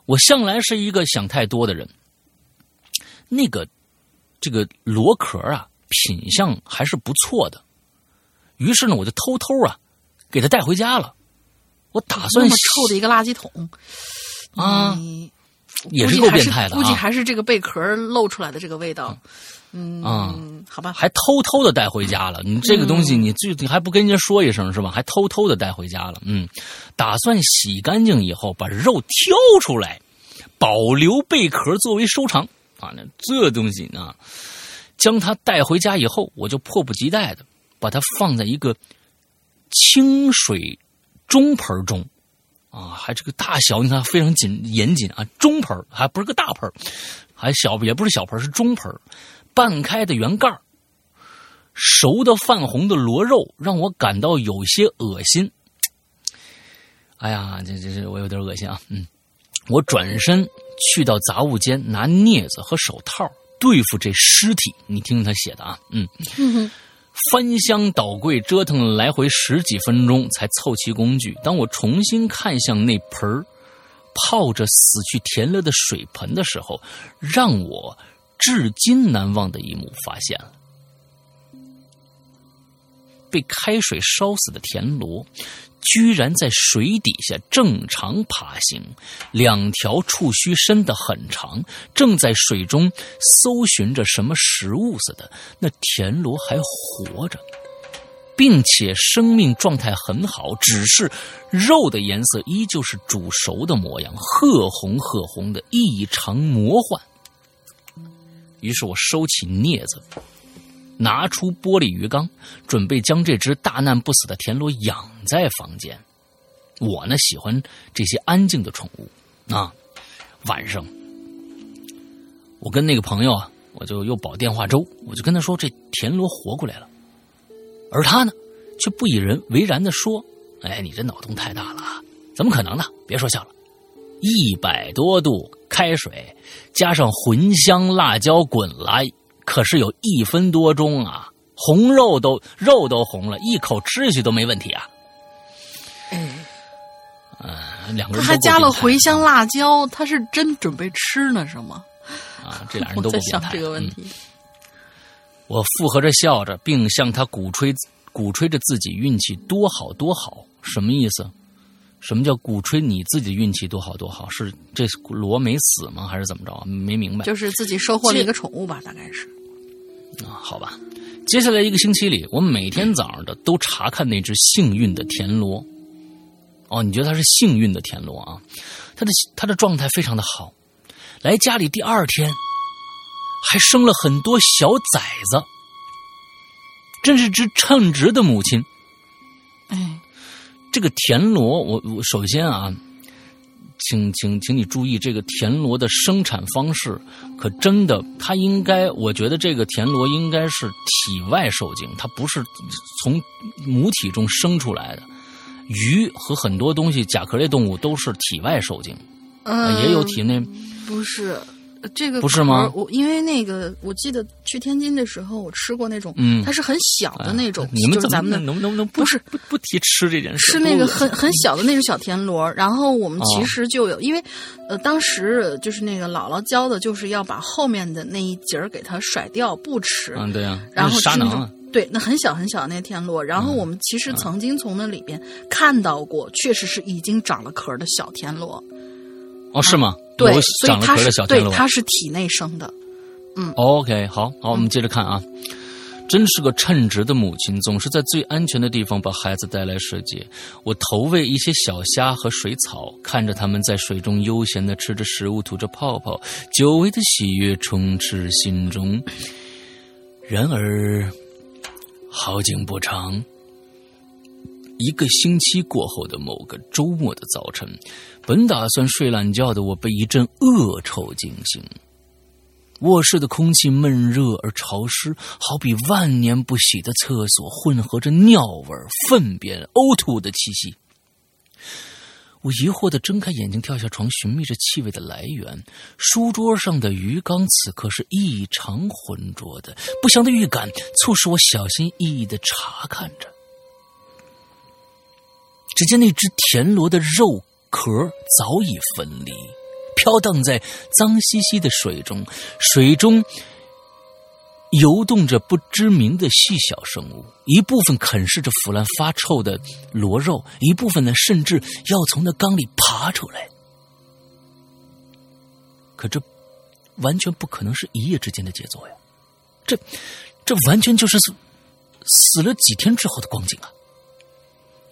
我向来是一个想太多的人。那个这个螺壳啊，品相还是不错的，于是呢，我就偷偷啊给它带回家了。我打算那么臭的一个垃圾桶啊。也是够变态的，估计还是这个贝壳露出来的这个味道。嗯啊，好吧，还偷偷的带回家了。你这个东西，你最你还不跟人家说一声是吧？还偷偷的带回家了。嗯，打算洗干净以后把肉挑出来，保留贝壳作为收藏啊。那这东西呢，将它带回家以后，我就迫不及待的把它放在一个清水中盆中。啊，还这个大小，你看非常紧严谨啊，中盆还不是个大盆还小也不是小盆是中盆半开的圆盖熟的泛红的螺肉让我感到有些恶心。哎呀，这这这我有点恶心啊，嗯，我转身去到杂物间拿镊子和手套对付这尸体，你听听他写的啊，嗯。翻箱倒柜折腾了来回十几分钟，才凑齐工具。当我重新看向那盆儿泡着死去田螺的水盆的时候，让我至今难忘的一幕发现了：被开水烧死的田螺。居然在水底下正常爬行，两条触须伸得很长，正在水中搜寻着什么食物似的。那田螺还活着，并且生命状态很好，只是肉的颜色依旧是煮熟的模样，褐红褐红的，异常魔幻。于是我收起镊子。拿出玻璃鱼缸，准备将这只大难不死的田螺养在房间。我呢喜欢这些安静的宠物啊。晚上，我跟那个朋友啊，我就又煲电话粥，我就跟他说这田螺活过来了，而他呢却不以人为然的说：“哎，你这脑洞太大了，怎么可能呢？别说笑了，一百多度开水加上茴香辣椒滚了。”可是有一分多钟啊，红肉都肉都红了，一口吃下去都没问题啊。哎，嗯，两个人他还加了茴香辣椒，他是真准备吃呢，是吗？啊，这俩人 (laughs) 都不在想这个问题。我附和着笑着，并向他鼓吹鼓吹着自己运气多好多好，什么意思？什么叫鼓吹你自己的运气多好多好？是这罗没死吗？还是怎么着？没明白。就是自己收获了一个宠物吧，大概是。啊，好吧。接下来一个星期里，我每天早上的都查看那只幸运的田螺。哦，你觉得它是幸运的田螺啊？它的它的状态非常的好。来家里第二天，还生了很多小崽子，真是只称职的母亲。哎。这个田螺，我我首先啊，请请请你注意，这个田螺的生产方式可真的，它应该，我觉得这个田螺应该是体外受精，它不是从母体中生出来的。鱼和很多东西，甲壳类动物都是体外受精，嗯，也有体内，不是。这个不是吗？我因为那个，我记得去天津的时候，我吃过那种，嗯，它是很小的那种。你们咱们能不能能不是不不提吃这件事？是那个很很小的那种小田螺。然后我们其实就有，因为呃，当时就是那个姥姥教的，就是要把后面的那一节儿给它甩掉，不吃。嗯，对呀。然后沙囊。对，那很小很小的那田螺。然后我们其实曾经从那里边看到过，确实是已经长了壳的小田螺。哦，是吗？对，所以它是对，它是体内生的。嗯，OK，好好，我们接着看啊。真是个称职的母亲，总是在最安全的地方把孩子带来世界。我投喂一些小虾和水草，看着他们在水中悠闲的吃着食物，吐着泡泡，久违的喜悦充斥心中。然而，好景不长。一个星期过后的某个周末的早晨，本打算睡懒觉的我被一阵恶臭惊醒。卧室的空气闷热而潮湿，好比万年不洗的厕所，混合着尿味、粪便、呕吐的气息。我疑惑的睁开眼睛，跳下床，寻觅着气味的来源。书桌上的鱼缸此刻是异常浑浊的，不祥的预感促使我小心翼翼的查看着。只见那只田螺的肉壳早已分离，飘荡在脏兮兮的水中，水中游动着不知名的细小生物，一部分啃噬着腐烂发臭的螺肉，一部分呢甚至要从那缸里爬出来。可这完全不可能是一夜之间的杰作呀！这这完全就是死死了几天之后的光景啊！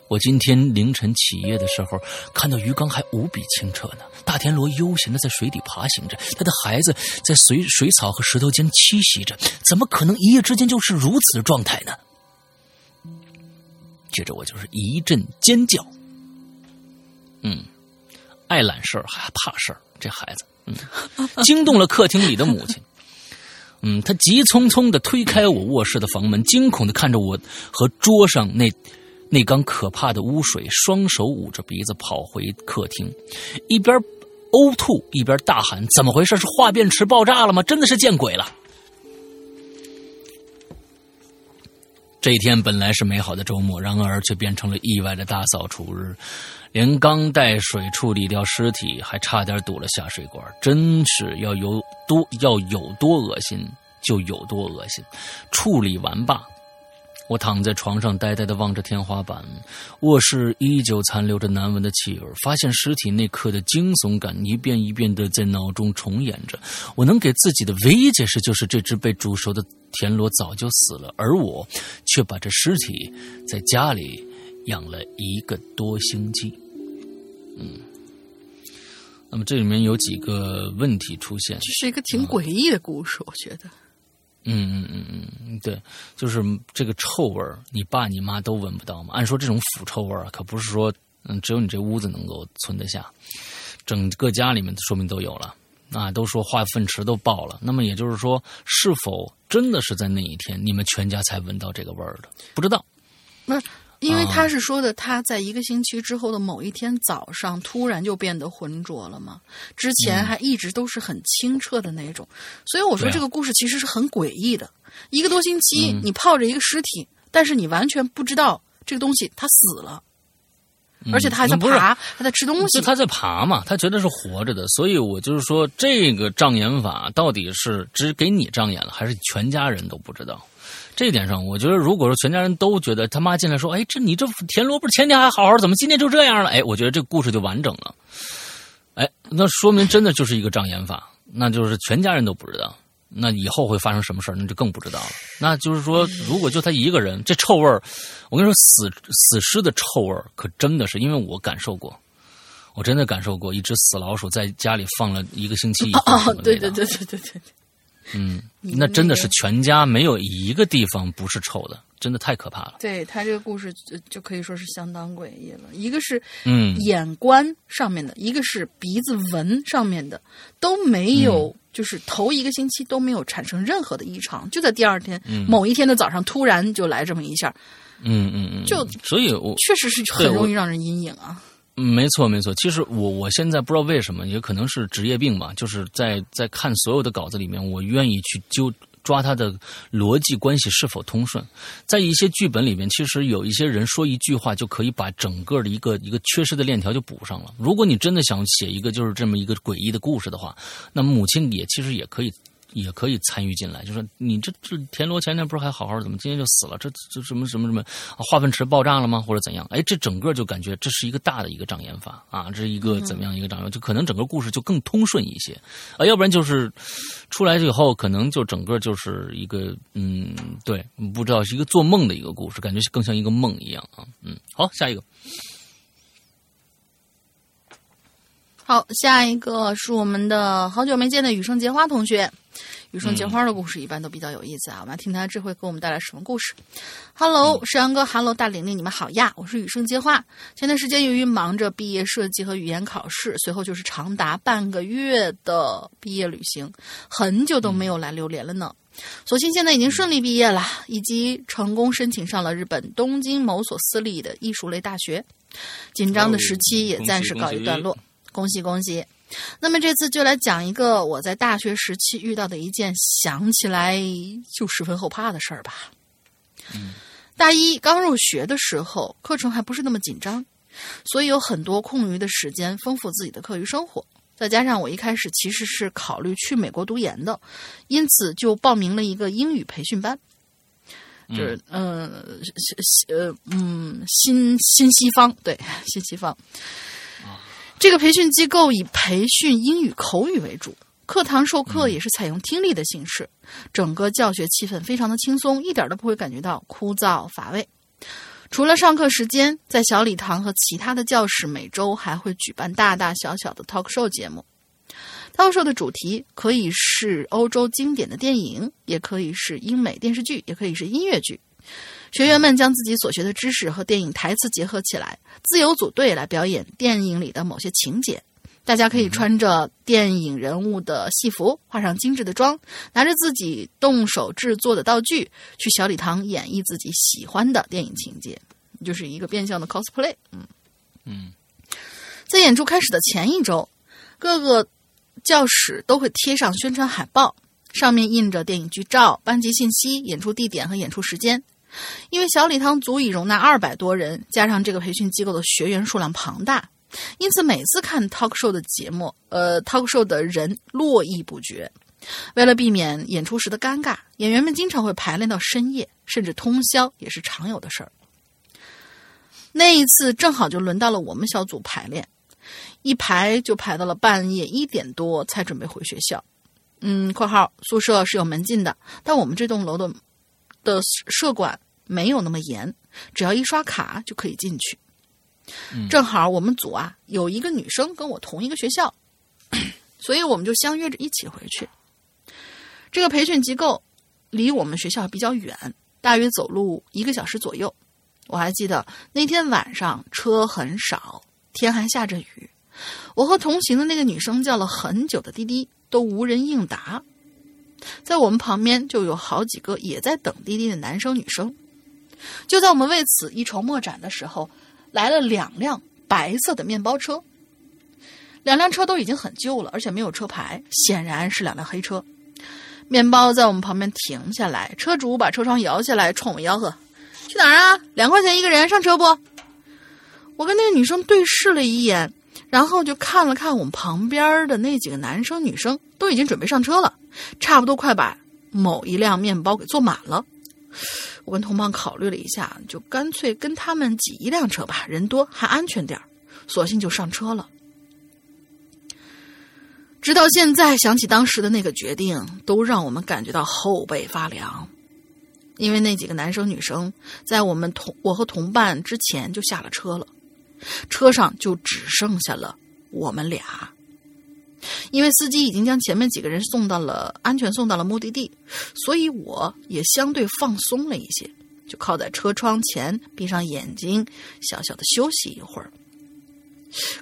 我今天凌晨起夜的时候，看到鱼缸还无比清澈呢。大田螺悠闲的在水底爬行着，他的孩子在水水草和石头间栖息着。怎么可能一夜之间就是如此的状态呢？接着我就是一阵尖叫。嗯，爱揽事儿还怕事儿，这孩子，嗯，惊动了客厅里的母亲。嗯，他急匆匆的推开我卧室的房门，惊恐的看着我和桌上那。那缸可怕的污水，双手捂着鼻子跑回客厅，一边呕吐一边大喊：“怎么回事？是化便池爆炸了吗？真的是见鬼了！”这一天本来是美好的周末，然而却变成了意外的大扫除日，连缸带水处理掉尸体，还差点堵了下水管，真是要有多要有多恶心就有多恶心。处理完罢。我躺在床上，呆呆的望着天花板。卧室依旧残留着难闻的气味。发现尸体那刻的惊悚感，一遍一遍的在脑中重演着。我能给自己的唯一解释，就是这只被煮熟的田螺早就死了，而我却把这尸体在家里养了一个多星期。嗯，那么这里面有几个问题出现。这是一个挺诡异的故事，我觉得。嗯嗯嗯嗯，对，就是这个臭味儿，你爸你妈都闻不到吗。按说这种腐臭味儿可不是说，嗯，只有你这屋子能够存得下，整个家里面说明都有了。啊，都说化粪池都爆了，那么也就是说，是否真的是在那一天你们全家才闻到这个味儿的？不知道。那。因为他是说的，他在一个星期之后的某一天早上突然就变得浑浊了嘛，之前还一直都是很清澈的那种，所以我说这个故事其实是很诡异的。一个多星期，你泡着一个尸体，但是你完全不知道这个东西它死了，而且他还在爬，还在吃东西。他在爬嘛，他觉得是活着的，所以我就是说，这个障眼法到底是只给你障眼了，还是全家人都不知道？这一点上，我觉得如果说全家人都觉得他妈进来说：“哎，这你这田螺不是前天还好好，怎么今天就这样了？”哎，我觉得这故事就完整了。哎，那说明真的就是一个障眼法，那就是全家人都不知道。那以后会发生什么事那就更不知道了。那就是说，如果就他一个人，这臭味儿，我跟你说，死死尸的臭味儿可真的是，因为我感受过，我真的感受过一只死老鼠在家里放了一个星期以后对对对对对对。嗯，那真的是全家没有一个地方不是臭的，真的太可怕了。对他这个故事就就可以说是相当诡异了。一个是嗯眼观上面的，一个是鼻子闻上面的，都没有，就是头一个星期都没有产生任何的异常，就在第二天某一天的早上突然就来这么一下，嗯嗯嗯，就所以我确实是很容易让人阴影啊。没错没错。其实我我现在不知道为什么，也可能是职业病吧。就是在在看所有的稿子里面，我愿意去揪抓它的逻辑关系是否通顺。在一些剧本里面，其实有一些人说一句话就可以把整个的一个一个缺失的链条就补上了。如果你真的想写一个就是这么一个诡异的故事的话，那母亲也其实也可以。也可以参与进来，就说你这这田螺前天不是还好好的，怎么今天就死了？这这什么什么什么化粪池爆炸了吗？或者怎样？哎，这整个就感觉这是一个大的一个障眼法啊，这是一个怎么样一个障眼？就可能整个故事就更通顺一些啊，要不然就是出来以后可能就整个就是一个嗯，对，不知道是一个做梦的一个故事，感觉更像一个梦一样啊。嗯，好，下一个。好，下一个是我们的好久没见的雨生结花同学。雨生结花的故事一般都比较有意思啊，我们来听他这回给我们带来什么故事。Hello，石阳哥，Hello，大玲玲，你们好呀，我是雨生结花。前段时间由于忙着毕业设计和语言考试，随后就是长达半个月的毕业旅行，很久都没有来榴莲了呢。所幸现在已经顺利毕业了，以及成功申请上了日本东京某所私立的艺术类大学，紧张的时期也暂时告一段落。恭喜恭喜！那么这次就来讲一个我在大学时期遇到的一件想起来就十分后怕的事儿吧。大一刚入学的时候，课程还不是那么紧张，所以有很多空余的时间丰富自己的课余生活。再加上我一开始其实是考虑去美国读研的，因此就报名了一个英语培训班，就是嗯呃嗯新新西方对新西方。这个培训机构以培训英语口语为主，课堂授课也是采用听力的形式，整个教学气氛非常的轻松，一点都不会感觉到枯燥乏味。除了上课时间，在小礼堂和其他的教室，每周还会举办大大小小的 talk show 节目。talk show 的主题可以是欧洲经典的电影，也可以是英美电视剧，也可以是音乐剧。学员们将自己所学的知识和电影台词结合起来，自由组队来表演电影里的某些情节。大家可以穿着电影人物的戏服，化上精致的妆，拿着自己动手制作的道具，去小礼堂演绎自己喜欢的电影情节，就是一个变相的 cosplay。嗯嗯，在演出开始的前一周，各个教室都会贴上宣传海报，上面印着电影剧照、班级信息、演出地点和演出时间。因为小礼堂足以容纳二百多人，加上这个培训机构的学员数量庞大。因此，每次看 talk show 的节目，呃，talk show 的人络绎不绝。为了避免演出时的尴尬，演员们经常会排练到深夜，甚至通宵也是常有的事儿。那一次正好就轮到了我们小组排练，一排就排到了半夜一点多才准备回学校。嗯，（括号宿舍是有门禁的，但我们这栋楼的的舍管没有那么严，只要一刷卡就可以进去。）正好我们组啊有一个女生跟我同一个学校，(clears throat) 所以我们就相约着一起回去。这个培训机构离我们学校比较远，大约走路一个小时左右。我还记得那天晚上车很少，天还下着雨。我和同行的那个女生叫了很久的滴滴，都无人应答。在我们旁边就有好几个也在等滴滴的男生女生。就在我们为此一筹莫展的时候。来了两辆白色的面包车，两辆车都已经很旧了，而且没有车牌，显然是两辆黑车。面包在我们旁边停下来，车主把车窗摇下来，冲我吆喝：“去哪儿啊？两块钱一个人，上车不？”我跟那个女生对视了一眼，然后就看了看我们旁边的那几个男生女生，都已经准备上车了，差不多快把某一辆面包给坐满了。我跟同伴考虑了一下，就干脆跟他们挤一辆车吧，人多还安全点索性就上车了。直到现在想起当时的那个决定，都让我们感觉到后背发凉。因为那几个男生女生在我们同我和同伴之前就下了车了，车上就只剩下了我们俩。因为司机已经将前面几个人送到了安全送到了目的地，所以我也相对放松了一些，就靠在车窗前，闭上眼睛，小小的休息一会儿。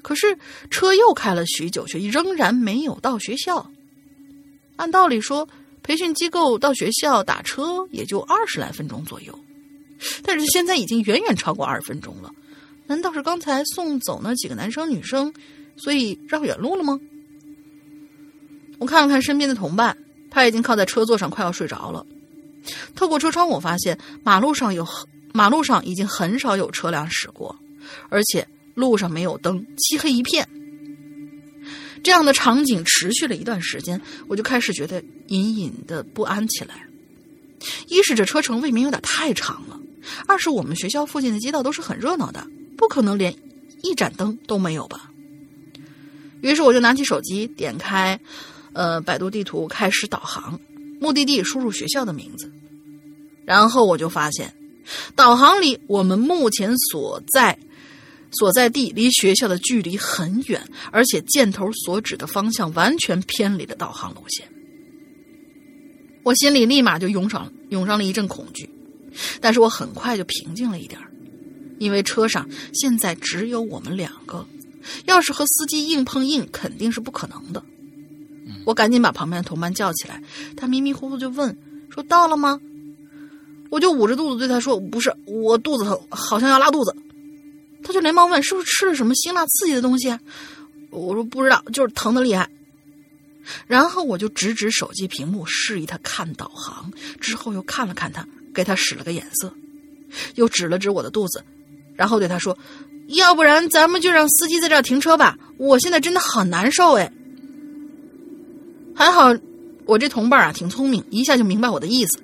可是车又开了许久，却仍然没有到学校。按道理说，培训机构到学校打车也就二十来分钟左右，但是现在已经远远超过二十分钟了。难道是刚才送走那几个男生女生，所以绕远路了吗？我看了看身边的同伴，他已经靠在车座上，快要睡着了。透过车窗，我发现马路上有马路上已经很少有车辆驶过，而且路上没有灯，漆黑一片。这样的场景持续了一段时间，我就开始觉得隐隐的不安起来。一是这车程未免有点太长了，二是我们学校附近的街道都是很热闹的，不可能连一盏灯都没有吧？于是我就拿起手机，点开。呃，百度地图开始导航，目的地输入学校的名字，然后我就发现，导航里我们目前所在所在地离学校的距离很远，而且箭头所指的方向完全偏离了导航路线。我心里立马就涌上涌上了一阵恐惧，但是我很快就平静了一点因为车上现在只有我们两个，要是和司机硬碰硬，肯定是不可能的。我赶紧把旁边的同伴叫起来，他迷迷糊糊就问：“说到了吗？”我就捂着肚子对他说：“不是，我肚子疼，好像要拉肚子。”他就连忙问：“是不是吃了什么辛辣刺激的东西？”啊我说：“不知道，就是疼的厉害。”然后我就指指手机屏幕，示意他看导航，之后又看了看他，给他使了个眼色，又指了指我的肚子，然后对他说：“要不然咱们就让司机在这儿停车吧，我现在真的好难受哎。”还好，我这同伴啊挺聪明，一下就明白我的意思。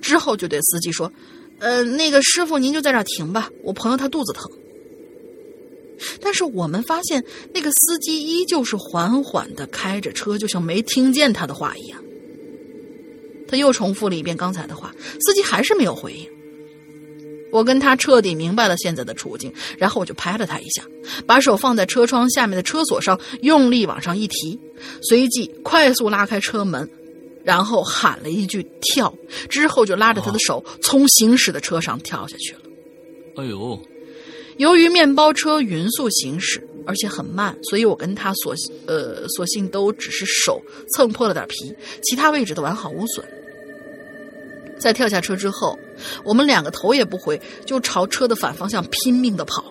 之后就对司机说：“呃，那个师傅您就在这停吧，我朋友他肚子疼。”但是我们发现那个司机依旧是缓缓的开着车，就像没听见他的话一样。他又重复了一遍刚才的话，司机还是没有回应。我跟他彻底明白了现在的处境，然后我就拍了他一下，把手放在车窗下面的车锁上，用力往上一提，随即快速拉开车门，然后喊了一句“跳”，之后就拉着他的手从行驶的车上跳下去了。哎呦！由于面包车匀速行驶，而且很慢，所以我跟他所呃所幸都只是手蹭破了点皮，其他位置都完好无损。在跳下车之后，我们两个头也不回，就朝车的反方向拼命的跑，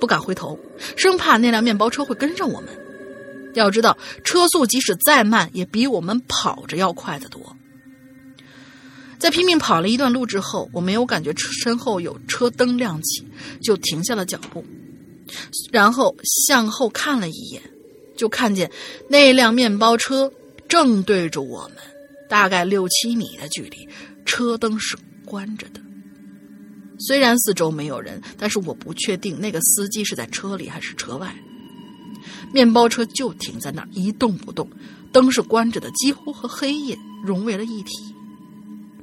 不敢回头，生怕那辆面包车会跟上我们。要知道，车速即使再慢，也比我们跑着要快得多。在拼命跑了一段路之后，我没有感觉身后有车灯亮起，就停下了脚步，然后向后看了一眼，就看见那辆面包车正对着我们，大概六七米的距离，车灯是关着的。虽然四周没有人，但是我不确定那个司机是在车里还是车外。面包车就停在那儿一动不动，灯是关着的，几乎和黑夜融为了一体。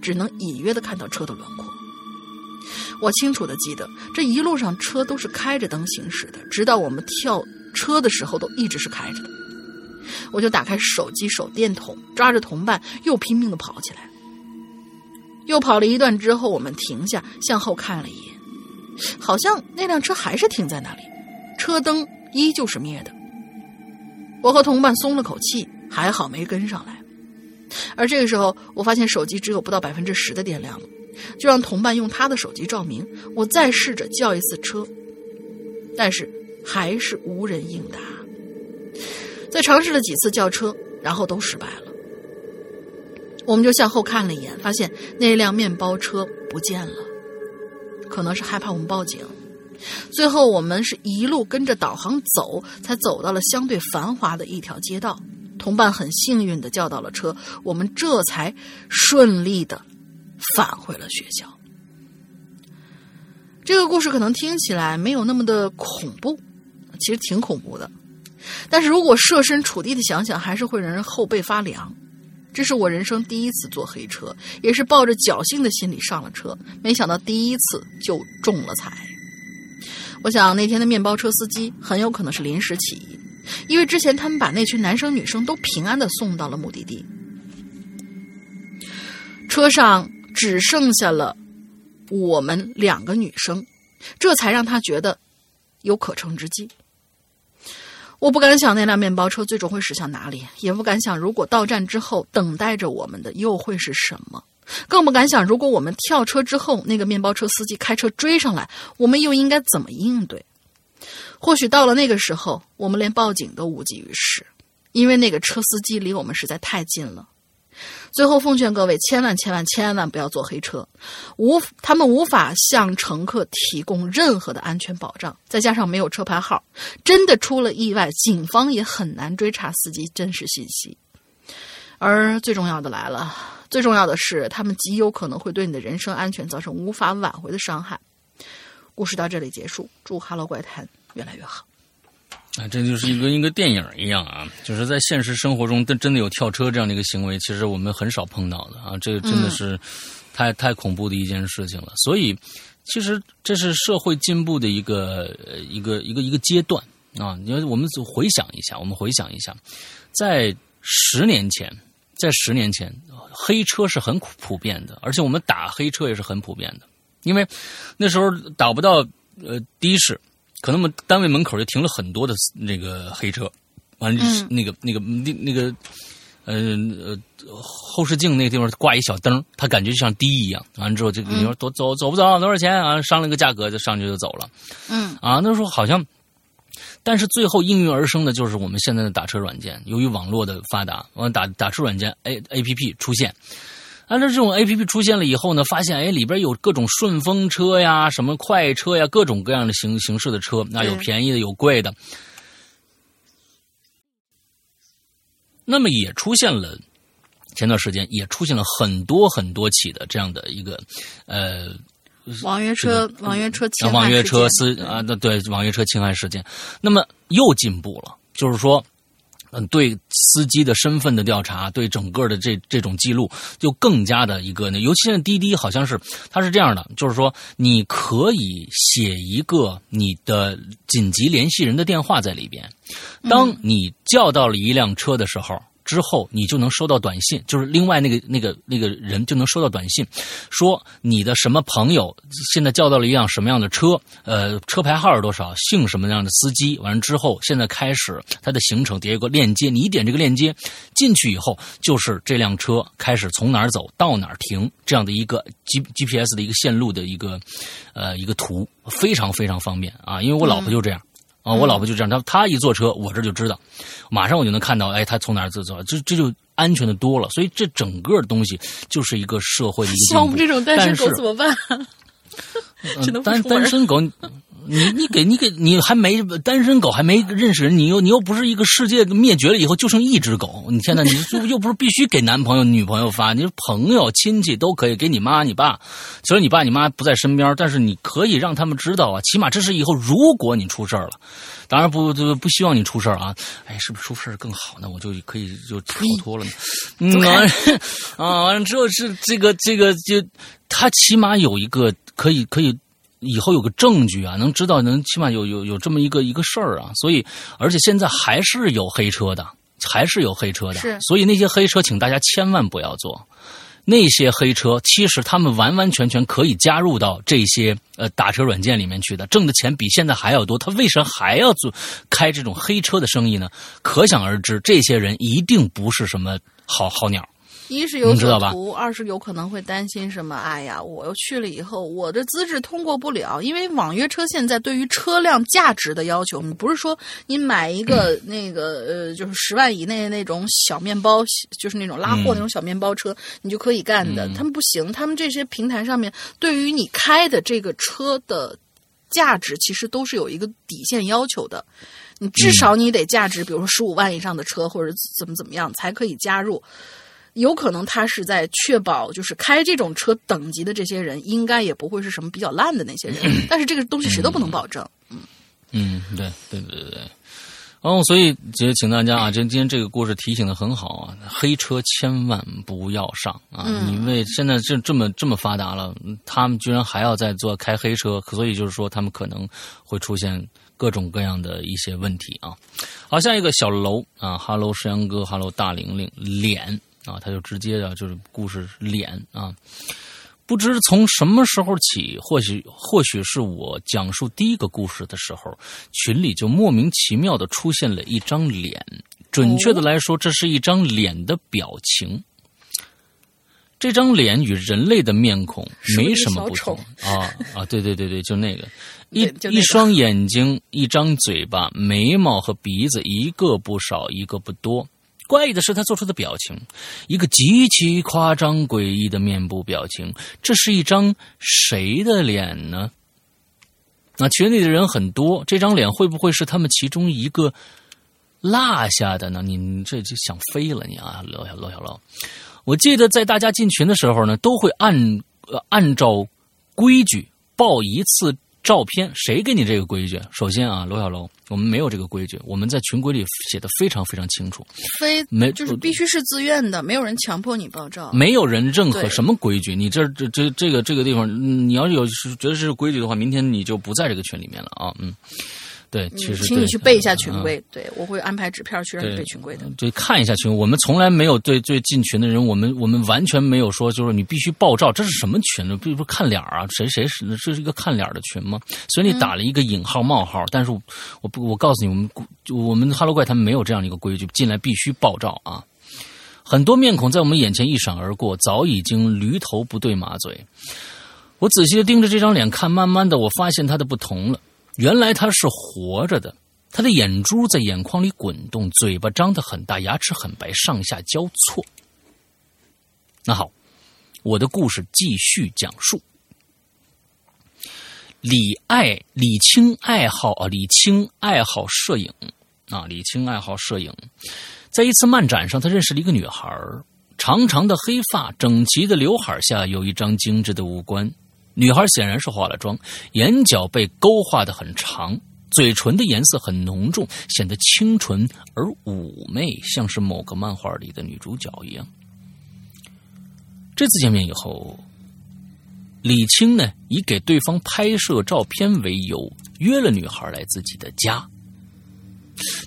只能隐约的看到车的轮廓。我清楚的记得，这一路上车都是开着灯行驶的，直到我们跳车的时候都一直是开着的。我就打开手机手电筒，抓着同伴又拼命的跑起来。又跑了一段之后，我们停下，向后看了一眼，好像那辆车还是停在那里，车灯依旧是灭的。我和同伴松了口气，还好没跟上来。而这个时候，我发现手机只有不到百分之十的电量了，就让同伴用他的手机照明。我再试着叫一次车，但是还是无人应答。再尝试了几次叫车，然后都失败了。我们就向后看了一眼，发现那辆面包车不见了，可能是害怕我们报警。最后，我们是一路跟着导航走，才走到了相对繁华的一条街道。同伴很幸运的叫到了车，我们这才顺利的返回了学校。这个故事可能听起来没有那么的恐怖，其实挺恐怖的。但是如果设身处地的想想，还是会让人后背发凉。这是我人生第一次坐黑车，也是抱着侥幸的心理上了车，没想到第一次就中了彩。我想那天的面包车司机很有可能是临时起意。因为之前他们把那群男生女生都平安的送到了目的地，车上只剩下了我们两个女生，这才让他觉得有可乘之机。我不敢想那辆面包车最终会驶向哪里，也不敢想如果到站之后等待着我们的又会是什么，更不敢想如果我们跳车之后，那个面包车司机开车追上来，我们又应该怎么应对。或许到了那个时候，我们连报警都无济于事，因为那个车司机离我们实在太近了。最后奉劝各位，千万千万千万不要坐黑车，无他们无法向乘客提供任何的安全保障，再加上没有车牌号，真的出了意外，警方也很难追查司机真实信息。而最重要的来了，最重要的是，他们极有可能会对你的人身安全造成无法挽回的伤害。故事到这里结束，祝《哈喽怪谈》。越来越好，啊，这就是一个一个电影一样啊，就是在现实生活中真真的有跳车这样的一个行为，其实我们很少碰到的啊，这个真的是太太恐怖的一件事情了。所以，其实这是社会进步的一个一个一个一个阶段啊。因为我们回想一下，我们回想一下，在十年前，在十年前，黑车是很普遍的，而且我们打黑车也是很普遍的，因为那时候打不到呃的士。可能我们单位门口就停了很多的那个黑车，完了那个那个那那个，呃呃后视镜那个地方挂一小灯，他感觉就像滴一样。完了之后就你说多走走不走多少钱啊？商量个价格就上去就走了。嗯啊，那时候好像，但是最后应运而生的就是我们现在的打车软件，由于网络的发达，完打打车软件 A A P P 出现。按照这种 A P P 出现了以后呢，发现哎里边有各种顺风车呀、什么快车呀，各种各样的形形式的车，那有便宜的，有贵的。那么也出现了，前段时间也出现了很多很多起的这样的一个呃网约车网约车侵害网约车司啊，对网约车侵害事件，那么又进步了，就是说。嗯，对司机的身份的调查，对整个的这这种记录，就更加的一个呢。尤其是滴滴，好像是它是这样的，就是说你可以写一个你的紧急联系人的电话在里边，当你叫到了一辆车的时候。之后，你就能收到短信，就是另外那个那个那个人就能收到短信，说你的什么朋友现在叫到了一辆什么样的车，呃，车牌号是多少，姓什么样的司机。完了之后，现在开始他的行程，底下有个链接，你一点这个链接进去以后，就是这辆车开始从哪儿走到哪儿停这样的一个 G G P S 的一个线路的一个呃一个图，非常非常方便啊，因为我老婆就这样。啊，我老婆就这样，她她一坐车，我这就知道，马上我就能看到，哎，她从哪儿走走，这这就安全的多了。所以这整个东西就是一个社会的一个像我们这种单身狗怎么办？(laughs) 单单身狗。你你给你给你还没单身狗还没认识人，你又你又不是一个世界灭绝了以后就剩一只狗，你现在，你就又不是必须给男朋友女朋友发，你是朋友亲戚都可以给你妈你爸，虽然你爸你妈不在身边，但是你可以让他们知道啊，起码这是以后如果你出事了，当然不不不希望你出事啊，哎，是不是出事更好呢？我就可以就逃脱了呢。嗯啊，完了之后是这个这个就他起码有一个可以可以。以后有个证据啊，能知道能起码有有有这么一个一个事儿啊，所以而且现在还是有黑车的，还是有黑车的，是，所以那些黑车，请大家千万不要坐。那些黑车其实他们完完全全可以加入到这些呃打车软件里面去的，挣的钱比现在还要多。他为什么还要做开这种黑车的生意呢？可想而知，这些人一定不是什么好好鸟。一是有所图，二是有可能会担心什么？哎呀，我又去了以后，我的资质通过不了，因为网约车现在对于车辆价值的要求，你不是说你买一个那个呃，就是十万以内那种小面包，就是那种拉货那种小面包车，你就可以干的。他们不行，他们这些平台上面对于你开的这个车的价值，其实都是有一个底线要求的。你至少你得价值，比如说十五万以上的车，或者怎么怎么样才可以加入。有可能他是在确保，就是开这种车等级的这些人，应该也不会是什么比较烂的那些人。但是这个东西谁都不能保证。嗯嗯，对对对对对。哦，所以就请大家啊，今今天这个故事提醒的很好啊，黑车千万不要上啊！因为现在这这么这么发达了，他们居然还要在做开黑车，所以就是说他们可能会出现各种各样的一些问题啊。好，下一个小楼啊哈喽，石阳哥哈喽，大玲玲脸。啊，他就直接的，就是故事脸啊，不知从什么时候起，或许或许是我讲述第一个故事的时候，群里就莫名其妙的出现了一张脸，准确的来说，这是一张脸的表情。这张脸与人类的面孔没什么不同啊啊，对对对对，就那个 (laughs) 一一双眼睛，一张嘴巴，眉毛和鼻子一个不少，一个不多。怪异的是，他做出的表情，一个极其夸张诡异的面部表情。这是一张谁的脸呢？那群里的人很多，这张脸会不会是他们其中一个落下的呢？你这就想飞了，你啊，罗小罗小罗。我记得在大家进群的时候呢，都会按按照规矩报一次。照片谁给你这个规矩？首先啊，罗小楼，我们没有这个规矩，我们在群规里写的非常非常清楚，非没就是必须是自愿的，没有人强迫你爆照，没有人任何什么规矩。你这这这这个这个地方，你要是有觉得是规矩的话，明天你就不在这个群里面了啊，嗯。对，其实请你去背一下群规。对我会安排纸片去让你背群规的。对，看一下群。我们从来没有对对进群的人，我们我们完全没有说，就是你必须爆照。这是什么群呢？比如说看脸啊？谁谁是？这是一个看脸的群吗？所以你打了一个引号冒号，但是我不我告诉你，我们我们哈喽怪他们没有这样的一个规矩，进来必须爆照啊！很多面孔在我们眼前一闪而过，早已经驴头不对马嘴。我仔细的盯着这张脸看，慢慢的我发现它的不同了。原来他是活着的，他的眼珠在眼眶里滚动，嘴巴张得很大，牙齿很白，上下交错。那好，我的故事继续讲述。李爱李青爱好啊，李青爱好摄影啊，李青爱好摄影，在一次漫展上，他认识了一个女孩，长长的黑发，整齐的刘海下有一张精致的五官。女孩显然是化了妆，眼角被勾画的很长，嘴唇的颜色很浓重，显得清纯而妩媚，像是某个漫画里的女主角一样。这次见面以后，李青呢以给对方拍摄照片为由，约了女孩来自己的家。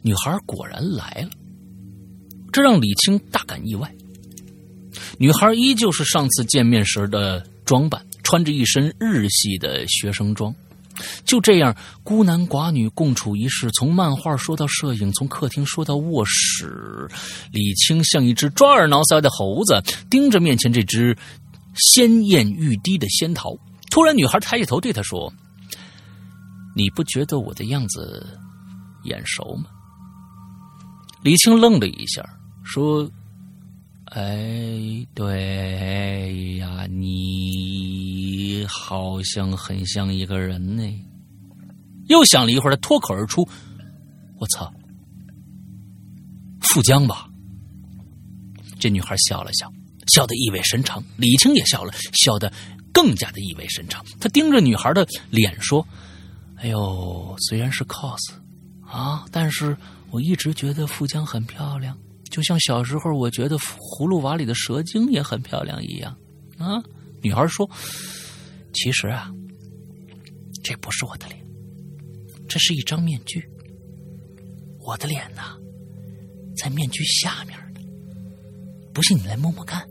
女孩果然来了，这让李青大感意外。女孩依旧是上次见面时的装扮，穿着一身日系的学生装。就这样，孤男寡女共处一室，从漫画说到摄影，从客厅说到卧室。李青像一只抓耳挠腮的猴子，盯着面前这只鲜艳欲滴的仙桃。突然，女孩抬起头对他说：“你不觉得我的样子眼熟吗？”李青愣了一下，说。哎，对呀，你好像很像一个人呢。又想了一会儿，他脱口而出：“我操，富江吧？”这女孩笑了笑，笑得意味深长。李青也笑了笑，得更加的意味深长。他盯着女孩的脸说：“哎呦，虽然是 cos 啊，但是我一直觉得富江很漂亮。”就像小时候，我觉得葫芦娃里的蛇精也很漂亮一样，啊！女孩说：“其实啊，这不是我的脸，这是一张面具。我的脸呢，在面具下面呢。不信你来摸摸看。”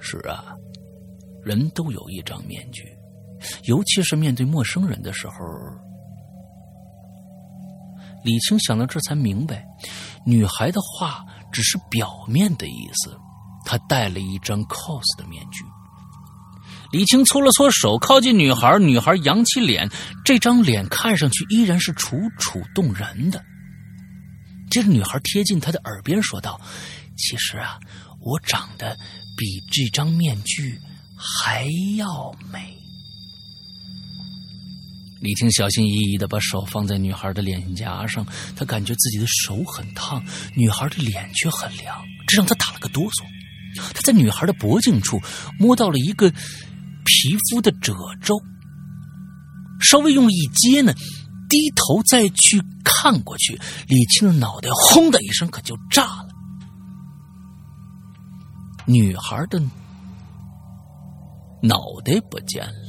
是啊，人都有一张面具，尤其是面对陌生人的时候。李青想到这才明白，女孩的话只是表面的意思。她戴了一张 cos 的面具。李青搓了搓手，靠近女孩，女孩扬起脸，这张脸看上去依然是楚楚动人的。接着，女孩贴近他的耳边说道：“其实啊，我长得比这张面具还要美。”李青小心翼翼的把手放在女孩的脸颊上，他感觉自己的手很烫，女孩的脸却很凉，这让他打了个哆嗦。他在女孩的脖颈处摸到了一个皮肤的褶皱，稍微用一接呢，低头再去看过去，李青的脑袋轰的一声可就炸了。女孩的脑袋不见了。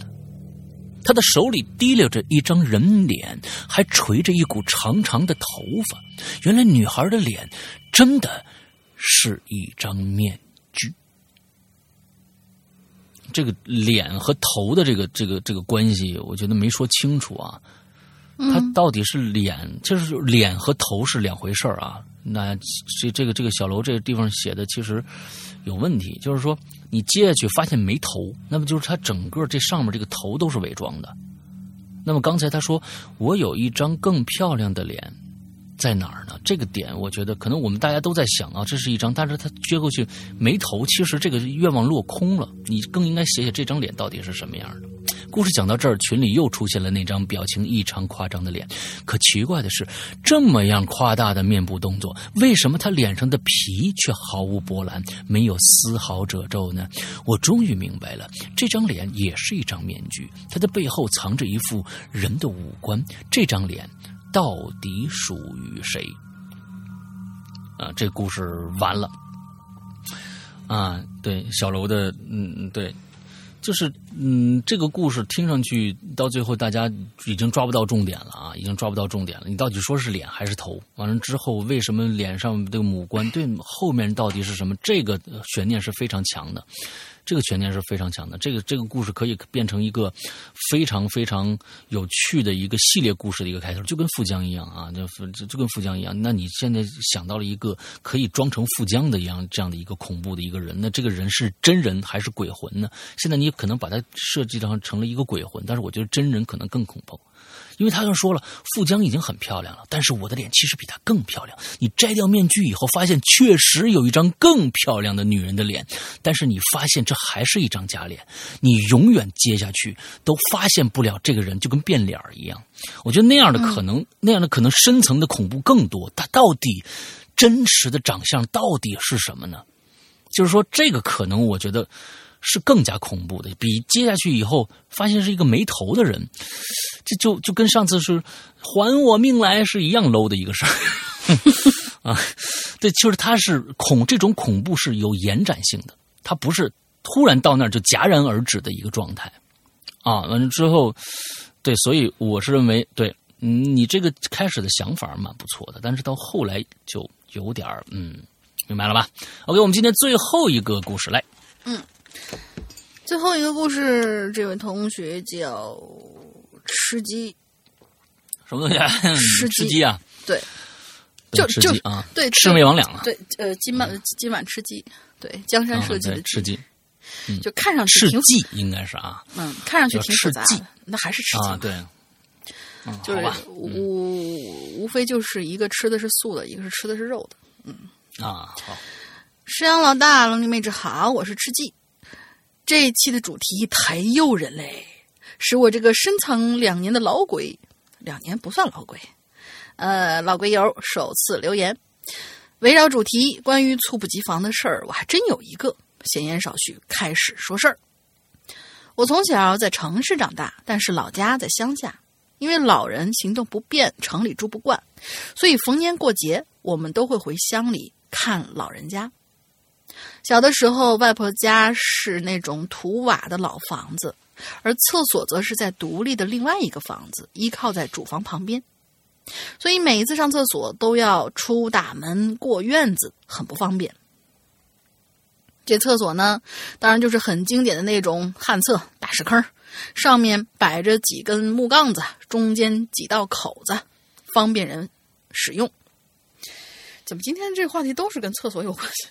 他的手里提溜着一张人脸，还垂着一股长长的头发。原来女孩的脸真的是一张面具。这个脸和头的这个这个这个关系，我觉得没说清楚啊。他到底是脸，就是脸和头是两回事啊。那这这个这个小楼这个地方写的其实有问题，就是说。你接下去发现没头，那么就是他整个这上面这个头都是伪装的。那么刚才他说我有一张更漂亮的脸，在哪儿呢？这个点我觉得可能我们大家都在想啊，这是一张，但是他接过去没头，其实这个愿望落空了。你更应该写写这张脸到底是什么样的。故事讲到这儿，群里又出现了那张表情异常夸张的脸。可奇怪的是，这么样夸大的面部动作，为什么他脸上的皮却毫无波澜，没有丝毫褶皱呢？我终于明白了，这张脸也是一张面具，它的背后藏着一副人的五官。这张脸到底属于谁？啊，这故事完了。啊，对，小楼的，嗯，对。就是，嗯，这个故事听上去到最后，大家已经抓不到重点了啊，已经抓不到重点了。你到底说是脸还是头？完了之后，为什么脸上的五官对后面到底是什么？这个悬念是非常强的。这个悬念是非常强的，这个这个故事可以变成一个非常非常有趣的一个系列故事的一个开头，就跟富江一样啊，就就跟富江一样。那你现在想到了一个可以装成富江的一样这样的一个恐怖的一个人，那这个人是真人还是鬼魂呢？现在你可能把它设计成成了一个鬼魂，但是我觉得真人可能更恐怖。因为他就说了，富江已经很漂亮了，但是我的脸其实比她更漂亮。你摘掉面具以后，发现确实有一张更漂亮的女人的脸，但是你发现这还是一张假脸。你永远接下去都发现不了这个人就跟变脸一样。我觉得那样的可能，那样的可能深层的恐怖更多。他到底真实的长相到底是什么呢？就是说，这个可能我觉得是更加恐怖的，比接下去以后发现是一个没头的人，这就就跟上次是还我命来是一样 low 的一个事儿 (laughs) 啊。对，就是他是恐这种恐怖是有延展性的，他不是突然到那儿就戛然而止的一个状态啊。完了之后，对，所以我是认为，对你这个开始的想法蛮不错的，但是到后来就有点儿嗯，明白了吧？OK，我们今天最后一个故事来，嗯。最后一个故事，这位同学叫吃鸡，什么东西？吃吃鸡啊？对，就吃鸡啊？对，魑魅魍魉啊？对，呃，今晚今晚吃鸡，对，江山社稷的吃鸡，就看上去挺鸡应该是啊，嗯，看上去挺复杂的，那还是吃鸡啊？对，就是无无非就是一个吃的是素的，一个是吃的是肉的，嗯。啊，好，石羊老大，龙女妹纸好，我是吃鸡。这一期的主题太诱人嘞，使我这个深藏两年的老鬼，两年不算老鬼，呃，老鬼友首次留言，围绕主题关于猝不及防的事儿，我还真有一个。闲言少叙，开始说事儿。我从小在城市长大，但是老家在乡下，因为老人行动不便，城里住不惯，所以逢年过节我们都会回乡里看老人家。小的时候，外婆家是那种土瓦的老房子，而厕所则是在独立的另外一个房子，依靠在主房旁边，所以每一次上厕所都要出大门过院子，很不方便。这厕所呢，当然就是很经典的那种旱厕大石坑，上面摆着几根木杠子，中间几道口子，方便人使用。怎么今天这话题都是跟厕所有关系？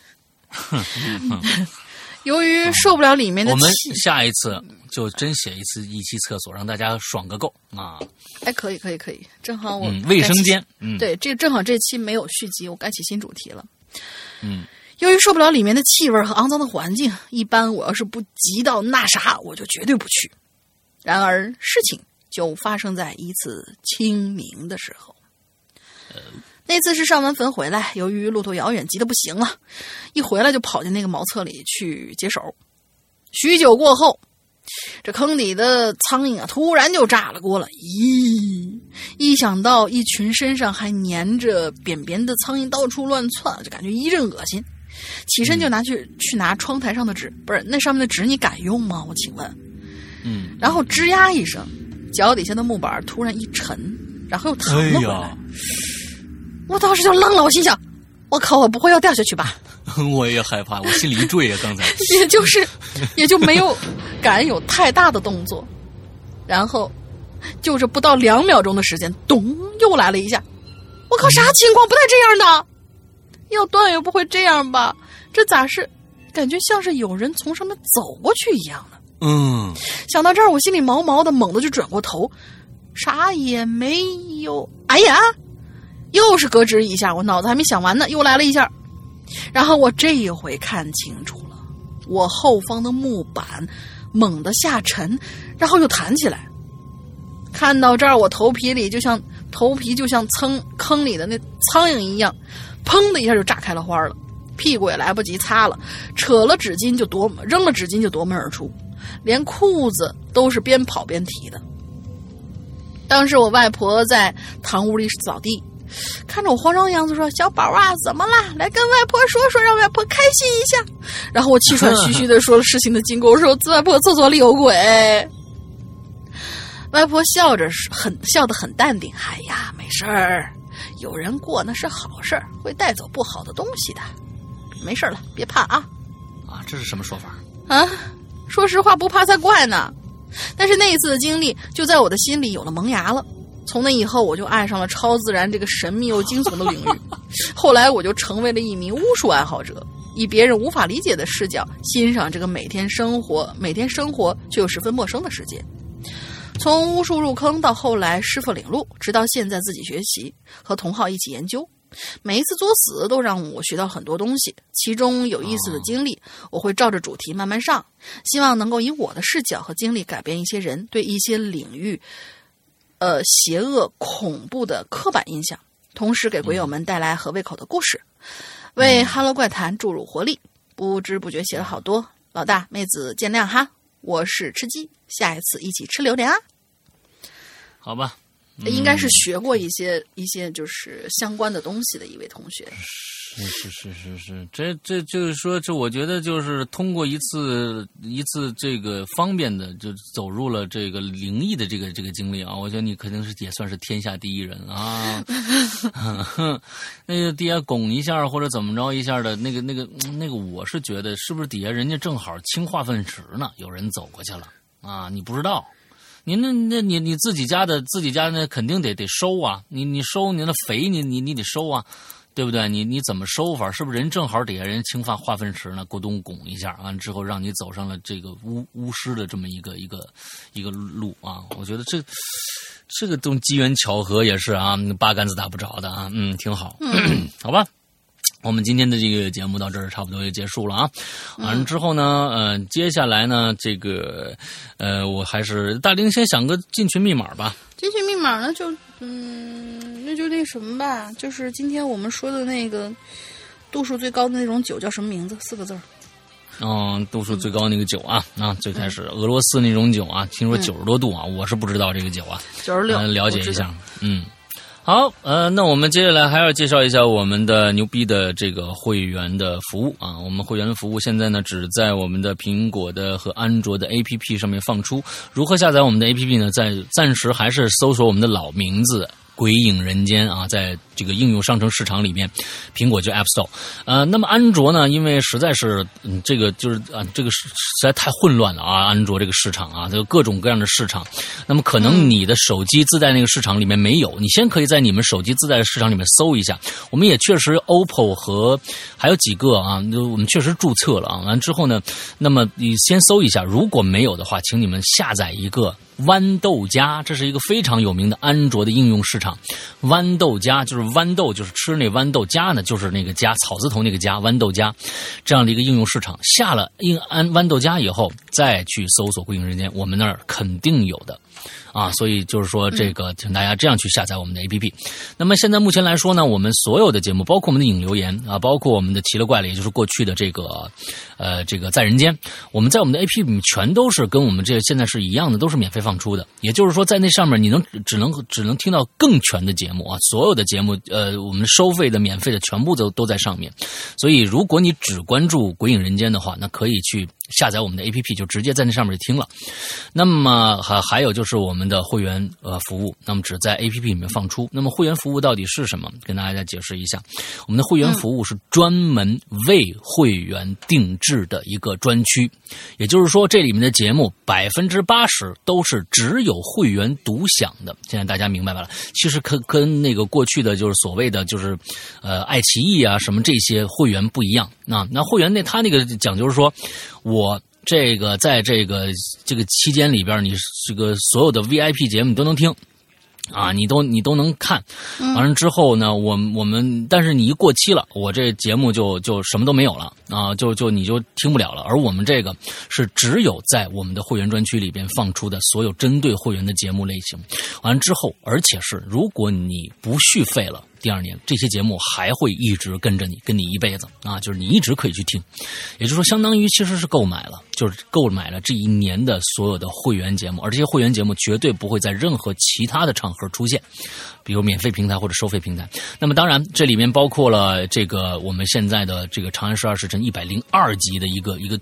(laughs) 由于受不了里面的气，我们下一次就真写一次一期厕所，让大家爽个够啊！哎，可以，可以，可以，正好我卫生间，嗯，对，这正好这期没有续集，我该起新主题了。嗯，由于受不了里面的气味和肮脏的环境，一般我要是不急到那啥，我就绝对不去。然而事情就发生在一次清明的时候。那次是上完坟回来，由于路途遥远，急得不行了，一回来就跑进那个茅厕里去解手。许久过后，这坑里的苍蝇啊，突然就炸了锅了。咦，一想到一群身上还粘着扁扁的苍蝇到处乱窜，就感觉一阵恶心。起身就拿去去拿窗台上的纸，不是那上面的纸你敢用吗？我请问。嗯。然后吱呀一声，脚底下的木板突然一沉，然后又弹了回来。我当时就愣了，我心想：“我靠，我不会要掉下去吧？”我也害怕，我心里一坠呀！刚才也就是，也就没有敢有太大的动作。然后，就是不到两秒钟的时间，咚，又来了一下。我靠，啥情况？不带这样的，要断也不会这样吧？这咋是？感觉像是有人从上面走过去一样的。嗯，想到这儿，我心里毛毛的，猛地就转过头，啥也没有。哎呀！又是咯吱一下，我脑子还没想完呢，又来了一下，然后我这一回看清楚了，我后方的木板猛地下沉，然后又弹起来。看到这儿，我头皮里就像头皮就像蹭坑里的那苍蝇一样，砰的一下就炸开了花了，屁股也来不及擦了，扯了纸巾就夺扔了纸巾就夺门而出，连裤子都是边跑边提的。(laughs) 当时我外婆在堂屋里扫地。看着我慌张的样子，说：“小宝啊，怎么啦？来跟外婆说说，让外婆开心一下。”然后我气喘吁吁的说了事情的经过，我说：“外婆厕所里有鬼。”外婆笑着，很笑得很淡定。“哎呀，没事儿，有人过那是好事儿，会带走不好的东西的。没事了，别怕啊。”啊，这是什么说法？啊，说实话，不怕才怪呢。但是那一次的经历，就在我的心里有了萌芽了。从那以后，我就爱上了超自然这个神秘又惊悚的领域。后来，我就成为了一名巫术爱好者，以别人无法理解的视角欣赏这个每天生活、每天生活却又十分陌生的世界。从巫术入坑到后来师傅领路，直到现在自己学习和同好一起研究，每一次作死都让我学到很多东西。其中有意思的经历，我会照着主题慢慢上，希望能够以我的视角和经历改变一些人对一些领域。呃，邪恶恐怖的刻板印象，同时给鬼友们带来合胃口的故事，为《哈喽怪谈》注入活力。不知不觉写了好多，老大妹子见谅哈，我是吃鸡，下一次一起吃榴莲啊。好吧，应该是学过一些一些就是相关的东西的一位同学。是是是是是，这这就是说，这我觉得就是通过一次一次这个方便的，就走入了这个灵异的这个这个经历啊。我觉得你肯定是也算是天下第一人啊。(laughs) (laughs) 那个底下拱一下或者怎么着一下的那个那个那个，我是觉得是不是底下人家正好清化粪池呢？有人走过去了啊，你不知道。你那那你你自己家的自己家那肯定得得收啊，你你收你那肥你你你得收啊。对不对？你你怎么收法？是不是人正好底下人清化化粪池呢？咕咚拱一下，完之后让你走上了这个巫巫师的这么一个一个一个路啊！我觉得这这个东机缘巧合也是啊，八竿子打不着的啊，嗯，挺好，(clears throat) 好吧。我们今天的这个节目到这儿差不多就结束了啊。完了之后呢，呃，接下来呢，这个呃，我还是大林先想个进群密码吧。进群密码呢，就嗯，那就那什么吧，就是今天我们说的那个度数最高的那种酒叫什么名字？四个字儿。嗯，度数最高那个酒啊啊，最开始俄罗斯那种酒啊，听说九十多度啊，我是不知道这个酒啊。九十六。了解一下，嗯。好，呃，那我们接下来还要介绍一下我们的牛逼的这个会员的服务啊。我们会员的服务现在呢，只在我们的苹果的和安卓的 APP 上面放出。如何下载我们的 APP 呢？在暂时还是搜索我们的老名字。鬼影人间啊，在这个应用商城市场里面，苹果就 App Store，呃，那么安卓呢，因为实在是，嗯，这个就是啊，这个实在太混乱了啊，安卓这个市场啊，这个各种各样的市场，那么可能你的手机自带那个市场里面没有，你先可以在你们手机自带的市场里面搜一下，我们也确实 OPPO 和还有几个啊，就我们确实注册了啊，完之后呢，那么你先搜一下，如果没有的话，请你们下载一个。豌豆荚，这是一个非常有名的安卓的应用市场。豌豆荚就是豌豆，就是吃那豌豆荚呢，就是那个荚草字头那个荚，豌豆荚这样的一个应用市场。下了应安豌豆荚以后，再去搜索“归影人间”，我们那儿肯定有的。啊，所以就是说，这个请大家这样去下载我们的 APP。那么现在目前来说呢，我们所有的节目，包括我们的影留言啊，包括我们的奇了怪了，也就是过去的这个，呃，这个在人间，我们在我们的 APP 里面全都是跟我们这现在是一样的，都是免费放出的。也就是说，在那上面你能只能只能听到更全的节目啊，所有的节目，呃，我们收费的、免费的全部都都在上面。所以，如果你只关注《鬼影人间》的话，那可以去。下载我们的 APP 就直接在那上面就听了，那么还还有就是我们的会员呃服务，那么只在 APP 里面放出。那么会员服务到底是什么？跟大家再解释一下，我们的会员服务是专门为会员定制的一个专区，也就是说这里面的节目百分之八十都是只有会员独享的。现在大家明白了？其实跟跟那个过去的就是所谓的就是呃爱奇艺啊什么这些会员不一样。那那会员那他那个讲究是说。我这个在这个这个期间里边，你这个所有的 VIP 节目你都能听，啊，你都你都能看。完了之后呢，我我们但是你一过期了，我这节目就就什么都没有了啊，就就你就听不了了。而我们这个是只有在我们的会员专区里边放出的所有针对会员的节目类型。完了之后，而且是如果你不续费了。第二年，这些节目还会一直跟着你，跟你一辈子啊！就是你一直可以去听，也就是说，相当于其实是购买了，就是购买了这一年的所有的会员节目，而这些会员节目绝对不会在任何其他的场合出现，比如免费平台或者收费平台。那么，当然这里面包括了这个我们现在的这个《长安十二时辰》一百零二集的一个一个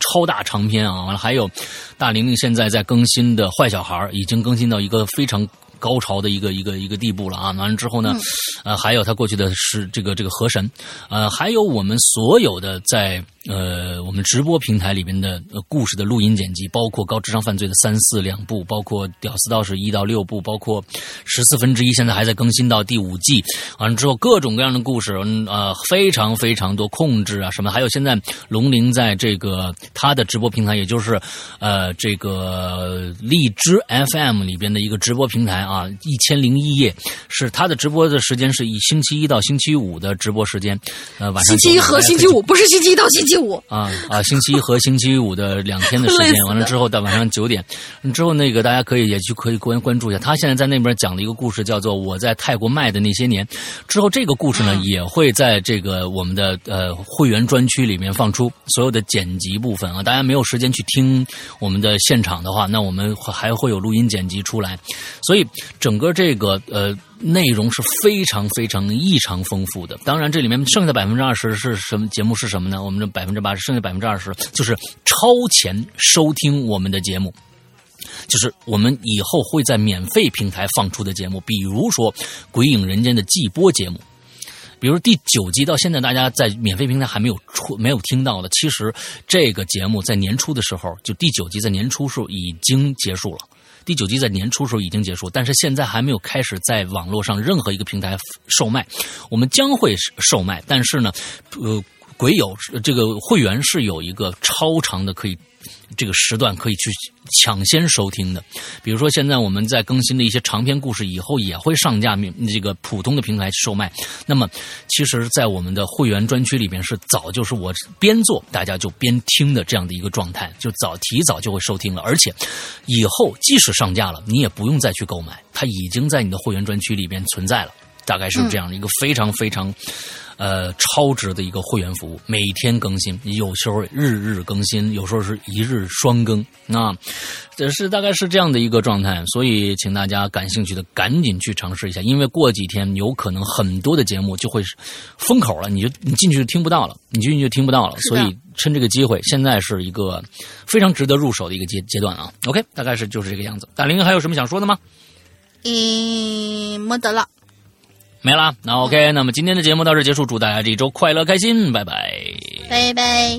超大长篇啊，完了还有大玲玲现在在更新的《坏小孩》，已经更新到一个非常。高潮的一个一个一个地步了啊！完了之后呢，呃，还有他过去的是这个这个河神，呃，还有我们所有的在。呃，我们直播平台里面的呃故事的录音剪辑，包括高智商犯罪的三四两部，包括屌丝道士一到六部，包括十四分之一，现在还在更新到第五季。完了之后，各种各样的故事，嗯呃，非常非常多控制啊什么，还有现在龙鳞在这个他的直播平台，也就是呃这个荔枝 FM 里边的一个直播平台啊，一千零一夜是他的直播的时间是以星期一到星期五的直播时间，呃晚上星期一和星期五不是星期一到星期。期五啊啊，星期一和星期五的两天的时间，(laughs) 完了之后到晚上九点之后，那个大家可以也去可以关关注一下。他现在在那边讲了一个故事叫做《我在泰国卖的那些年》，之后这个故事呢也会在这个我们的呃会员专区里面放出所有的剪辑部分啊。大家没有时间去听我们的现场的话，那我们还会有录音剪辑出来，所以整个这个呃。内容是非常非常异常丰富的。当然，这里面剩下的百分之二十是什么节目？是什么呢？我们的百分之八十，剩下百分之二十就是超前收听我们的节目，就是我们以后会在免费平台放出的节目，比如说《鬼影人间》的季播节目，比如第九集到现在大家在免费平台还没有出没有听到的，其实这个节目在年初的时候，就第九集在年初时候已经结束了。第九季在年初时候已经结束，但是现在还没有开始在网络上任何一个平台售卖。我们将会售卖，但是呢，呃，鬼友这个会员是有一个超长的可以。这个时段可以去抢先收听的，比如说现在我们在更新的一些长篇故事，以后也会上架这个普通的平台售卖。那么，其实，在我们的会员专区里边是早就是我边做大家就边听的这样的一个状态，就早提早就会收听了。而且，以后即使上架了，你也不用再去购买，它已经在你的会员专区里边存在了。大概是这样的一个非常非常。呃，超值的一个会员服务，每天更新，有时候日日更新，有时候是一日双更，啊，这是大概是这样的一个状态，所以请大家感兴趣的赶紧去尝试一下，因为过几天有可能很多的节目就会封口了，你就你进去就听不到了，你进去就听不到了，所以趁这个机会，现在是一个非常值得入手的一个阶阶段啊。OK，大概是就是这个样子。大林还有什么想说的吗？嗯，没得了。没了，那 OK，那么今天的节目到这结束，祝大家这一周快乐开心，拜拜，拜拜。